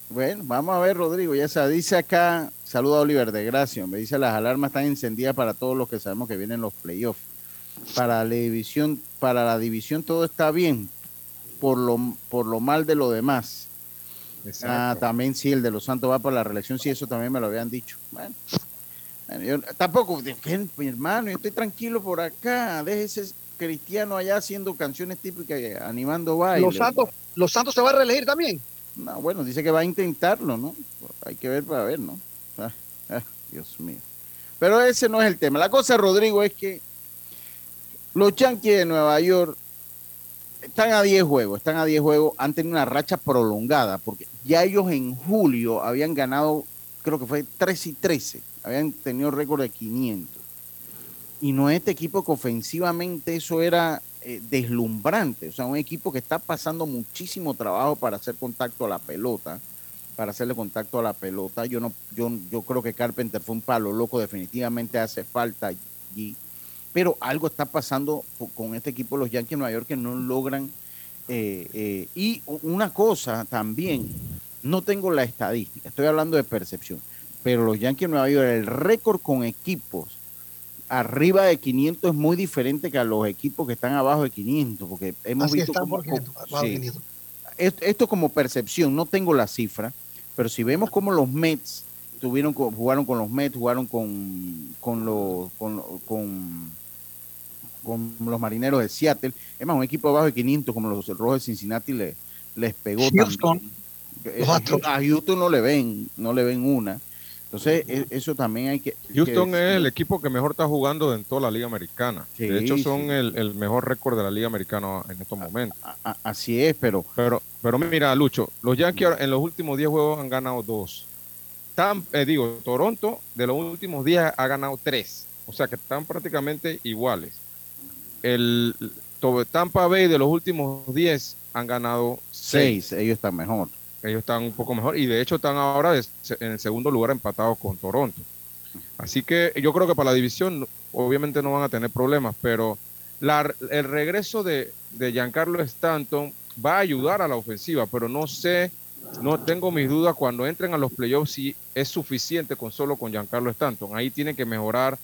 bueno, vamos a ver, Rodrigo, ya se dice acá, saluda a Oliver de Gracia, me dice las alarmas están encendidas para todos los que sabemos que vienen los playoffs. Para la división, para la división todo está bien, por lo, por lo mal de lo demás. Ah, también sí, el de los Santos va para la reelección, sí, eso también me lo habían dicho. Bueno, bueno, yo tampoco, mi hermano, yo estoy tranquilo por acá, déjese ese cristiano allá haciendo canciones típicas, animando bailes. Los Santos, los Santos se va a reelegir también. No, bueno, dice que va a intentarlo, ¿no? Hay que ver para ver, ¿no? Ah, ah, Dios mío. Pero ese no es el tema. La cosa, Rodrigo, es que los Yankees de Nueva York están a 10 juegos, están a 10 juegos, han tenido una racha prolongada, porque ya ellos en julio habían ganado, creo que fue 13 y 13, habían tenido récord de 500. Y no es este equipo que ofensivamente eso era eh, deslumbrante, o sea, un equipo que está pasando muchísimo trabajo para hacer contacto a la pelota, para hacerle contacto a la pelota. Yo no, yo, yo creo que Carpenter fue un palo loco, definitivamente hace falta allí. Pero algo está pasando con este equipo los Yankees de Nueva York que no logran. eh, eh, y una cosa también, no tengo la estadística, estoy hablando de percepción, pero los Yankees de Nueva York, el récord con equipos arriba de 500 es muy diferente que a los equipos que están abajo de 500, porque hemos Así visto están cómo- por 500, bajo sí. 500. esto, esto como percepción, no tengo la cifra, pero si vemos cómo los Mets tuvieron, jugaron con los Mets, jugaron con, con, los, con, con, con los marineros de Seattle, es más, un equipo abajo de 500 como los Rojos de Cincinnati le- les pegó Houston, también. Eh, Astros. A Houston no le ven, no le ven una. Entonces, e- eso también hay que... Houston que- es el equipo que mejor está jugando en toda la Liga Americana. Sí, de hecho, son sí. el, el mejor récord de la Liga Americana en estos momentos. a- así es, pero... Pero, pero mira, Lucho, los Yankees en los últimos 10 juegos han ganado dos. Tam- eh, digo, Toronto de los últimos 10 ha ganado tres. O sea que están prácticamente iguales. El Tampa Bay de los últimos 10 han ganado seis. Seis, ellos están mejor. Ellos están un poco mejor y de hecho están ahora en el segundo lugar empatados con Toronto. Así que yo creo que para la división obviamente no van a tener problemas, pero la- el regreso de, de Giancarlo Stanton va a ayudar a la ofensiva, pero no sé, no tengo mis dudas cuando entren a los playoffs si es suficiente con solo con Giancarlo Stanton. Ahí tiene que mejorar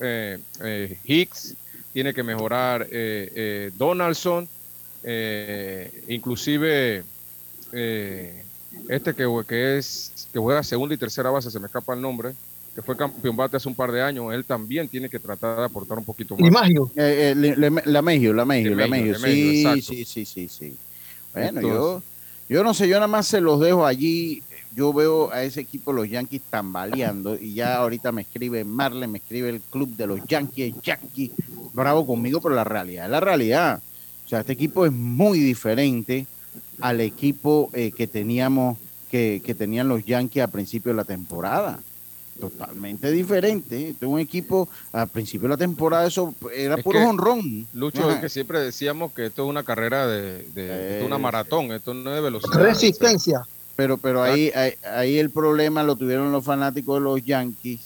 eh, eh, Hicks, tiene que mejorar eh, eh, Donaldson, eh, inclusive eh, este que, que es que juega segunda y tercera base, se me escapa el nombre, que fue campeón bate hace un par de años, él también tiene que tratar de aportar un poquito más. Limagio. Eh, eh, le- le- la Megio, la Megio, la. Lemegio, Sí, sí, sí, sí, sí. Bueno, Entonces- yo, yo no sé, yo nada más se los dejo allí. Yo veo a ese equipo, los Yankees, tambaleando. Y ya ahorita me escribe Marley, me escribe el club de los Yankees, Yankee, bravo conmigo, pero la realidad es la realidad. O sea, este equipo es muy diferente al equipo eh, que teníamos, que, que tenían los Yankees a principio de la temporada. Totalmente diferente. Este es un equipo, al principio de la temporada, eso era Es puro que, honrón. Lucho, Ajá. es que siempre decíamos que esto es una carrera de, de- esto es una maratón, esto no es de velocidad. Resistencia. Pero, pero ahí, ahí, ahí el problema lo tuvieron los fanáticos de los Yankees.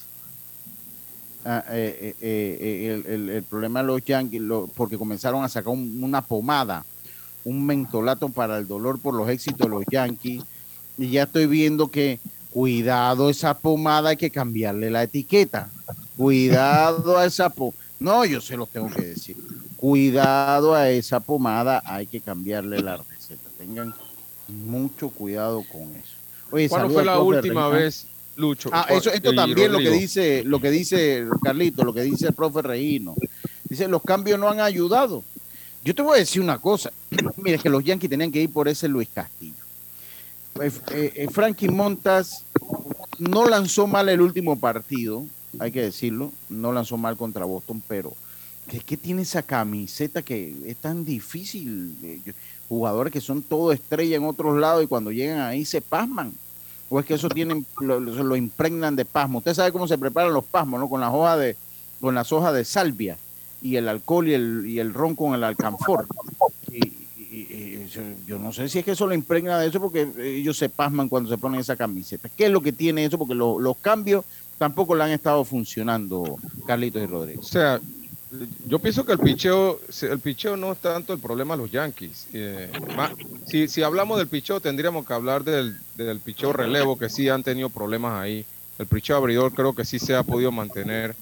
Ah, eh, eh, eh, el, el- el problema de los Yankees, lo- porque comenzaron a sacar un- una pomada, un mentolato para el dolor por los éxitos de los Yankees. Y ya estoy viendo que, cuidado, esa pomada hay que cambiarle la etiqueta. Cuidado a esa pomada. No, yo se lo tengo que decir. Cuidado a esa pomada, hay que cambiarle la receta. Tengan mucho cuidado con eso. Oye, ¿Cuándo fue la última vez, Lucho? Ah, eso, esto también lo que dice, lo que dice Carlito, lo que dice el profe Reino. Dice, los cambios no han ayudado. Yo te voy a decir una cosa. Mira, que los Yankees tenían que ir por ese Luis Castillo. Pues, eh, eh, Frankie Montas no lanzó mal el último partido, hay que decirlo, no lanzó mal contra Boston, pero ¿qué, tiene esa camiseta que es tan difícil? Eh, yo- Jugadores que son todo estrella en otros lados y cuando llegan ahí se pasman. O es que eso tienen, lo, lo- impregnan de pasmo. Usted sabe cómo se preparan los pasmos, ¿no? Con las hojas de, con las hojas de salvia y el alcohol y el, y el ron con el alcanfor. Y, yo no sé si es que eso lo impregna de eso porque ellos se pasman cuando se ponen esa camiseta. ¿Qué es lo que tiene eso? Porque lo- los cambios tampoco le han estado funcionando Carlitos y Rodríguez. O sea, yo pienso que el picheo, el picheo no es tanto el problema de los Yankees. Eh, si, si hablamos del picheo, tendríamos que hablar del, del picheo relevo, que sí han tenido problemas ahí. El picheo abridor creo que sí se ha podido mantener,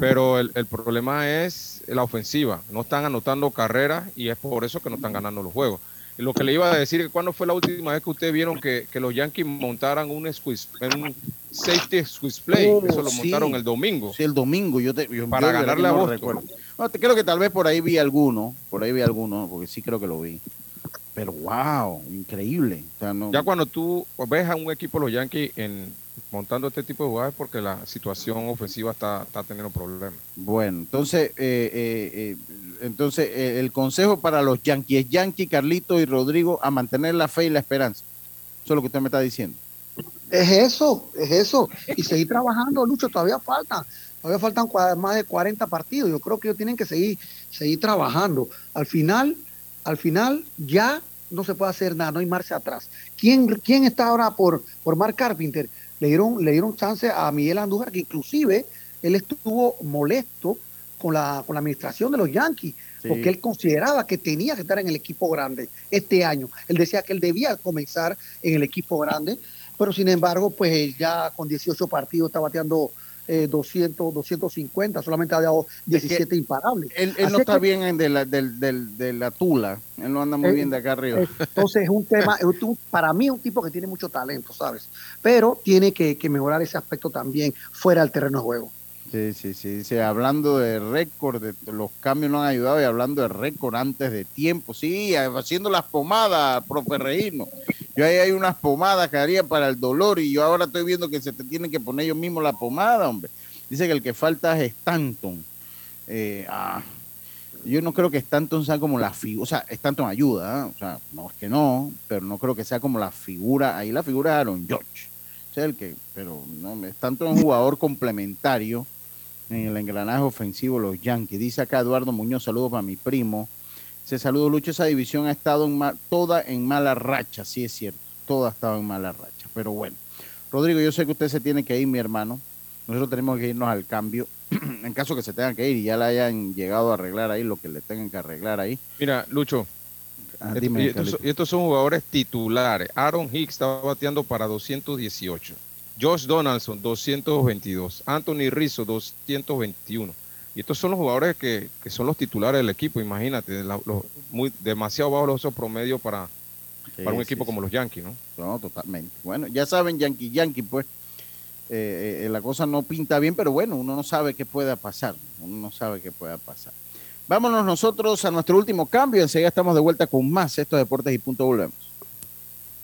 pero el, el problema es la ofensiva. No están anotando carreras y es por eso que no están ganando los juegos. Lo que le iba a decir es cuándo fue la última vez que ustedes vieron que, que los Yankees montaran un, squeeze, un safety squeeze play. Oh, eso lo sí. montaron el domingo. Sí, el domingo. Yo te, yo- Para yo de verdad ganarle que a no creo que tal vez por ahí vi alguno, por ahí vi alguno, porque sí creo que lo vi. Pero wow, increíble. O sea, no, Ya cuando tú ves a un equipo los Yankees en, montando este tipo de jugadas porque la situación ofensiva está, está teniendo problemas. Bueno, entonces, eh, eh, eh, entonces eh, el consejo para los Yankees es Yankee, Carlito y Rodrigo a mantener la fe y la esperanza. Eso es lo que usted me está diciendo. Es eso, es eso. Y seguir trabajando, Lucho, todavía falta. Todavía faltan más de 40 partidos. Yo creo que ellos tienen que seguir, seguir trabajando. Al final, al final ya no se puede hacer nada, no hay marcha atrás. ¿Quién, quién está ahora por, por Mark Carpenter? Le dieron, le dieron chance a Miguel Andújar, que inclusive él estuvo molesto con la, con la administración de los Yankees, Sí. porque él consideraba que tenía que estar en el equipo grande este año. Él decía que él debía comenzar en el equipo grande, pero sin embargo, pues él ya con 18 partidos está bateando eh, 200, 250, solamente ha dado 17 imparables. Él, él no está que- bien en de la, del- de la tula. Él no anda muy Eh, bien de acá arriba. Entonces es un tema, es un- para mí es un tipo que tiene mucho talento, ¿sabes? Pero tiene que, que mejorar ese aspecto también fuera del terreno de juego. Sí, sí, sí. Dice, hablando de récord, de los cambios no han ayudado y hablando de récord antes de tiempo. Sí, haciendo las pomadas, profe Reino. Yo ahí hay unas pomadas que haría para el dolor y yo ahora estoy viendo que se te tienen que poner ellos mismos la pomada, hombre. Dice que el que falta es Stanton. Eh, ah, yo no creo que Stanton sea como la figura, o sea, Stanton ayuda, ¿eh? o sea, no es que no, pero no creo que sea como la figura, ahí la figura es Aaron George, o sea, el que, pero no, Stanton es un jugador complementario en el engranaje ofensivo de los Yankees. Dice acá Eduardo Muñoz, saludos para mi primo. Se saludo Lucho, esa división ha estado en toda en mala racha, sí es cierto, toda ha estado en mala racha, pero bueno. Rodrigo, yo sé que usted se tiene que ir, mi hermano. Nosotros tenemos que irnos al cambio. en caso que se tengan que ir y ya le hayan llegado a arreglar ahí lo que le tengan que arreglar ahí. Mira, Lucho, Ah, et- dime, y, estos, Carlito. y estos son jugadores titulares. Aaron Hicks está bateando para 218. Josh Donaldson, 222. Anthony Rizzo, 221. Y estos son los jugadores que, que son los titulares del equipo, imagínate, la- los- muy, demasiado bajos esos promedios para, Sí, para un sí, equipo sí. como los Yankees, ¿no? No, totalmente. Bueno, ya saben, Yankee Yankee, pues eh, eh, la cosa no pinta bien, pero bueno, uno no sabe qué pueda pasar. Uno no sabe qué pueda pasar. Vámonos nosotros a nuestro último cambio. Enseguida estamos de vuelta con más estos deportes y punto volvemos.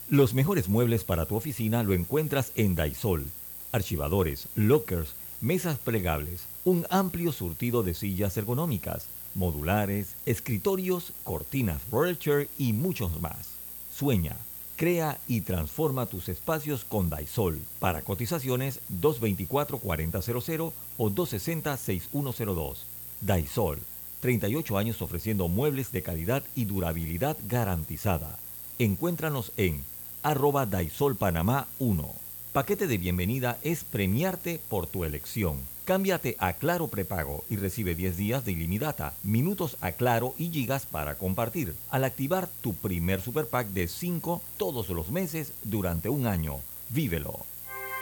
Los mejores muebles para tu oficina lo encuentras en Daisol. Archivadores, lockers, mesas plegables, un amplio surtido de sillas ergonómicas, modulares, escritorios, cortinas Chair y muchos más. Sueña, crea y transforma tus espacios con Daisol. Para cotizaciones 224-4000 o 260-6102. Daisol, 38 años ofreciendo muebles de calidad y durabilidad garantizada. Encuéntranos en arroba Daisol Panamá 1. Paquete de bienvenida es premiarte por tu elección. Cámbiate a Claro Prepago y recibe 10 días de ilimitada, minutos a Claro y gigas para compartir. Al activar tu primer super pack de 5 todos los meses durante un año. Vívelo.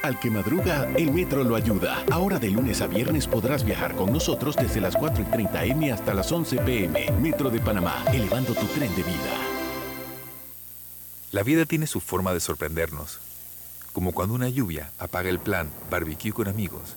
Al que madruga, el metro lo ayuda. Ahora de lunes a viernes podrás viajar con nosotros desde las 4 y 30 M hasta las 11 PM. Metro de Panamá, elevando tu tren de vida. La vida tiene su forma de sorprendernos, como cuando una lluvia apaga el plan barbecue con amigos,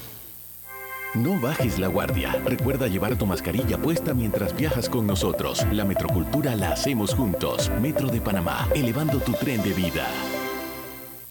No bajes la guardia. Recuerda llevar tu mascarilla puesta mientras viajas con nosotros. La metrocultura la hacemos juntos. Metro de Panamá, elevando tu tren de vida.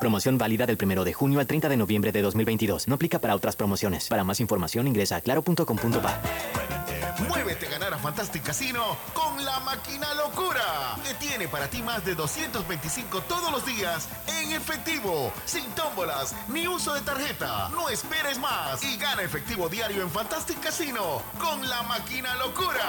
Promoción válida del 1 de junio al 30 de noviembre de 2022. No aplica para otras promociones. Para más información ingresa a claro.com.pa. Muévete a ganar a Fantastic Casino con la máquina locura, que tiene para ti más de 225 todos los días en efectivo, sin tómbolas ni uso de tarjeta. No esperes más y gana efectivo diario en Fantastic Casino con la máquina locura.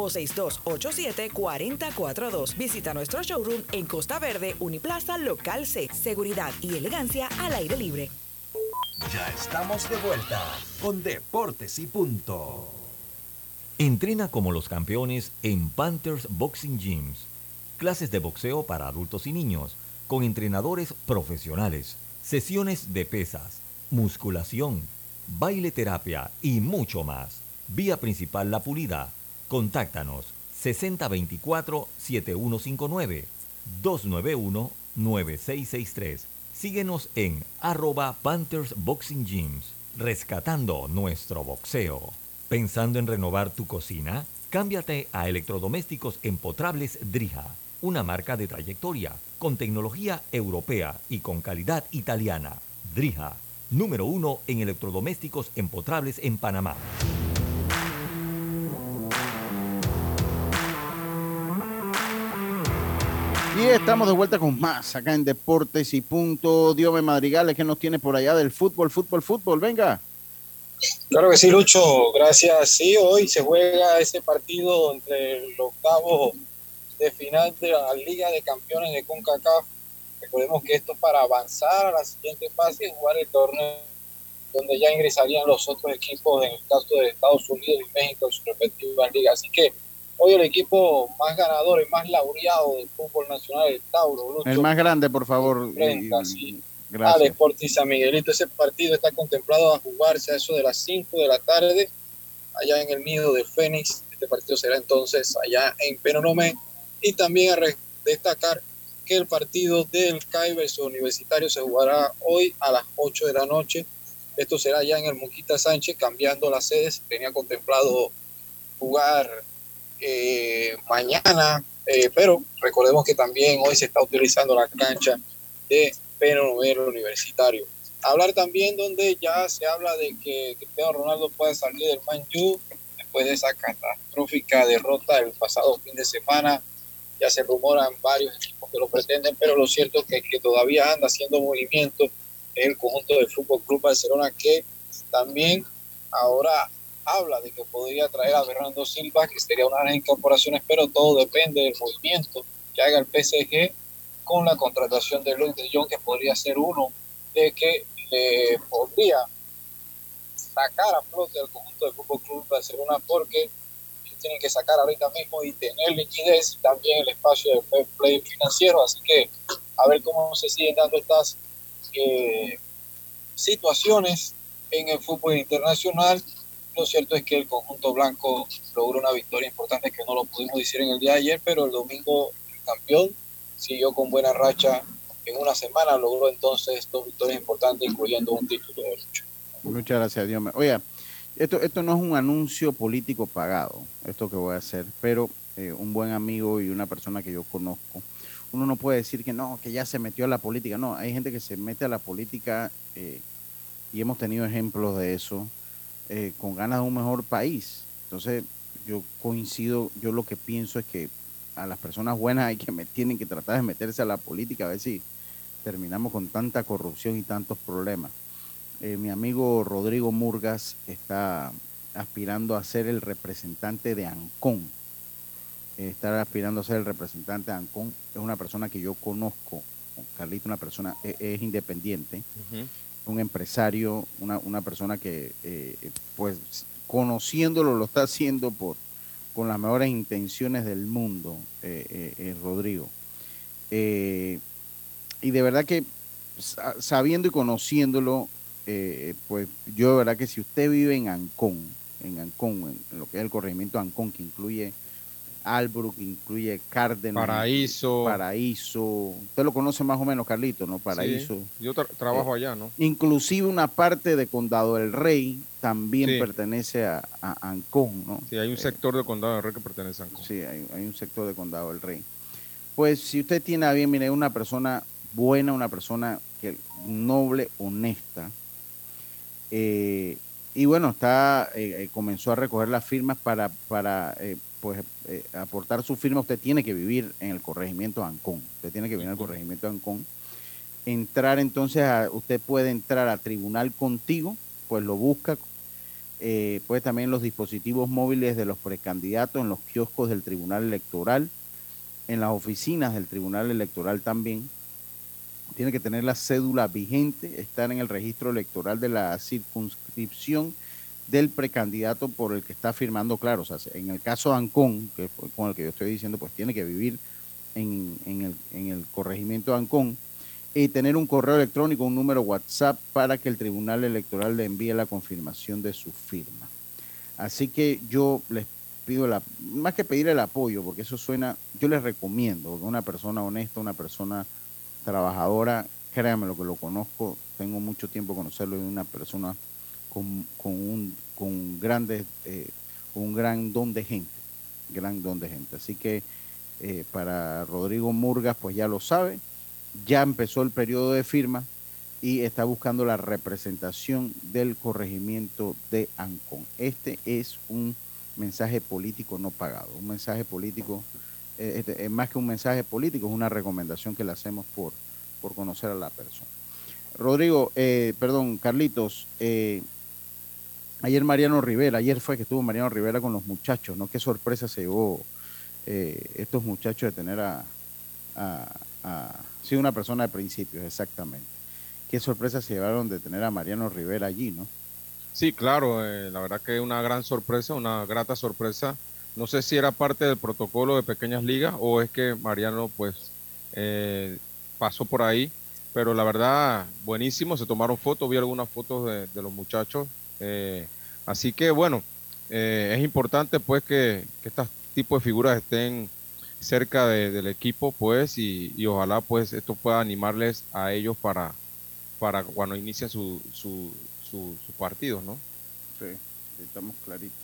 o 6287-4042. Visita nuestro showroom en Costa Verde, Uniplaza, Local C. Seguridad y elegancia al aire libre. Ya estamos de vuelta con Deportes y Punto. Entrena como los campeones en Panthers Boxing Gyms. Clases de boxeo para adultos y niños, con entrenadores profesionales, sesiones de pesas, musculación, baile terapia y mucho más. Vía principal La Pulida. Contáctanos 6024-7159 291-9663. Síguenos en arroba Panthers Boxing Gyms, rescatando nuestro boxeo. ¿Pensando en renovar tu cocina? Cámbiate a electrodomésticos empotrables Drija, una marca de trayectoria, con tecnología europea y con calidad italiana. Drija, número uno en electrodomésticos empotrables en Panamá. Y estamos de vuelta con más acá en Deportes y Punto. Diome Madrigales, que nos tiene por allá del fútbol, fútbol, fútbol? Venga. Claro que sí, Lucho. Gracias. Sí, hoy se juega ese partido entre el octavo de final de la Liga de Campeones de CONCACAF. Recordemos que esto es para avanzar a la siguiente fase y jugar el torneo donde ya ingresarían los otros equipos en el caso de Estados Unidos y México en su respectiva liga. Así que hoy el equipo más ganador y más laureado del fútbol nacional, el Tauro. Lucho, El más grande, por favor. enfrenta, Y- sí, a Gracias. Deportes San Miguelito. Ese partido está contemplado a jugarse a eso de las 5 de la tarde, allá en el nido de Fénix. Este partido será entonces allá en Penonomé. Y también a destacar que el partido del CAI versus Universitario se jugará hoy a las 8 de la noche. Esto será ya en el Muquita Sánchez, cambiando las sedes. Tenía contemplado jugar eh, mañana, eh, pero recordemos que también hoy se está utilizando la cancha de Penonomé Universitario. Hablar también donde ya se habla de que Cristiano Ronaldo puede salir del Man U después de esa catastrófica derrota el pasado fin de semana. Ya se rumoran varios equipos que lo pretenden, pero lo cierto es que, que todavía anda haciendo movimiento en el conjunto del Fútbol Club Barcelona, que también ahora habla de que podría traer a Bernardo Silva, que sería una de las incorporaciones, pero todo depende del movimiento que haga el PSG con la contratación de Luis de Jong, que podría ser uno de que le podría sacar a flote al conjunto del Fútbol Club Barcelona porque tienen que sacar ahorita mismo y tener liquidez también el espacio de play financiero. Así que a ver cómo se siguen dando estas eh, situaciones en el fútbol internacional. Lo cierto es que el conjunto blanco logró una victoria importante que no lo pudimos decir en el día de ayer, pero el domingo el campeón siguió con buena racha. En una semana logró entonces dos victorias importantes, incluyendo un título de lucha. Muchas gracias, Dios. Oye, esto, esto no es un anuncio político pagado, esto que voy a hacer, pero eh, un buen amigo y una persona que yo conozco, uno no puede decir que no, que ya se metió a la política. No, hay gente que se mete a la política eh, y hemos tenido ejemplos de eso eh, con ganas de un mejor país. Entonces, yo coincido, yo lo que pienso es que a las personas buenas hay que tienen que tratar de meterse a la política a ver si terminamos con tanta corrupción y tantos problemas. Eh, mi amigo Rodrigo Murgas está aspirando a ser el representante de Ancón. Eh, está aspirando a ser el representante de Ancón. Es una persona que yo conozco. Carlito, una persona, e, es, independiente, un empresario, una, una persona que, eh, pues, conociéndolo, lo está haciendo por con las mejores intenciones del mundo, Rodrigo. y de verdad que sabiendo y conociéndolo, eh, pues yo de verdad que si usted vive en Ancón, en Ancón, en, lo que es el corregimiento Ancón, que incluye Albrook, incluye Cárdenas, Paraíso. Paraíso. Usted lo conoce más o menos, Carlito, ¿no? Paraíso. yo trabajo allá, ¿no? Inclusive una parte de Condado del Rey también pertenece a, Ancón, ¿no? Sí, hay un sector de Condado del Rey que pertenece a Ancón. Sí, hay, hay, un sector de Condado del Rey. Pues si usted tiene a bien, mire, una persona buena, una persona que noble, honesta, eh, y bueno, está eh, eh, comenzó a recoger las firmas para, para pues, aportar su firma. Usted tiene que vivir en el corregimiento de Ancón. Usted tiene que vivir en el corregimiento de Ancón. Entrar entonces, a, usted puede entrar a tribunal contigo, pues lo busca. pues también los dispositivos móviles de los precandidatos en los kioscos del tribunal electoral, en las oficinas del tribunal electoral también tiene que tener la cédula vigente, estar en el registro electoral de la circunscripción del precandidato por el que está firmando, claro, o sea, en el caso de Ancón, que con el que yo estoy diciendo, pues tiene que vivir en, el, en el corregimiento de Ancón, y tener un correo electrónico, un número WhatsApp para que el Tribunal Electoral le envíe la confirmación de su firma. Así que yo les pido, la, más que pedir el apoyo, porque eso suena, yo les recomiendo, una persona honesta, una persona trabajadora, créanme lo que lo conozco, tengo mucho tiempo conocerlo, es una persona con, con un con grandes, eh, un gran don de gente, gran don de gente. Así que eh, para Rodrigo Murgas, pues ya lo sabe, ya empezó el periodo de firma y está buscando la representación del corregimiento de Ancón. Este es un mensaje político no pagado, un mensaje político eh, este, es más que un mensaje político, es una recomendación que le hacemos por, por conocer a la persona. Rodrigo, eh, perdón, Carlitos, eh, ayer Mariano Rivera, ayer fue que estuvo Mariano Rivera con los muchachos, ¿no? Qué sorpresa se llevó estos muchachos de tener a, a, sí, una persona de principios, exactamente. Qué sorpresa se llevaron de tener a Mariano Rivera allí, ¿no? Sí, claro, la verdad que una gran sorpresa, una grata sorpresa no sé si era parte del protocolo de pequeñas ligas o es que Mariano pues eh, pasó por ahí, pero la verdad buenísimo, se tomaron fotos, vi algunas fotos de, los muchachos, eh, así que bueno, eh, es importante pues que, que estos tipos de figuras estén cerca del equipo pues y, ojalá pues esto pueda animarles a ellos para, para cuando inicien su, su, su, su partido, ¿no? Sí, estamos claritos.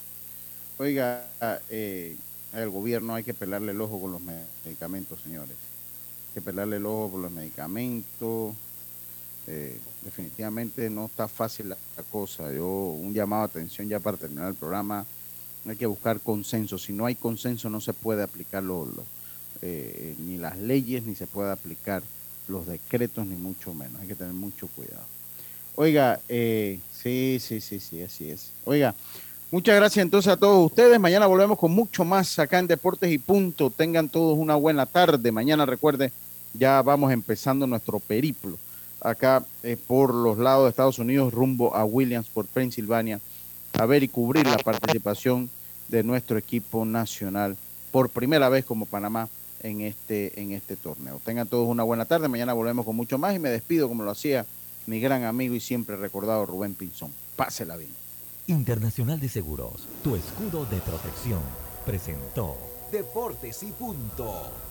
Oiga, eh, al gobierno hay que pelarle el ojo con los medicamentos, señores. Hay que pelarle el ojo con los medicamentos. Eh, definitivamente no está fácil la, cosa. Yo, un llamado a atención ya para terminar el programa. Hay que buscar consenso. Si no hay consenso, no se puede aplicar eh, ni las leyes, ni se puede aplicar los decretos, ni mucho menos. Hay que tener mucho cuidado. Oiga, sí, sí, sí, sí, así es. Oiga, Muchas gracias entonces a todos ustedes. Mañana volvemos con mucho más acá en Deportes y Punto. Tengan todos una buena tarde. Mañana recuerde, ya vamos empezando nuestro periplo acá eh, por los lados de Estados Unidos rumbo a Williamsport, Pensilvania, a ver y cubrir la participación de nuestro equipo nacional por primera vez como Panamá en este, en este torneo. Tengan todos una buena tarde. Mañana volvemos con mucho más y me despido como lo hacía mi gran amigo y siempre recordado Rubén Pinzón. Pásela bien. Internacional de Seguros, tu escudo de protección, presentó Deportes y punto.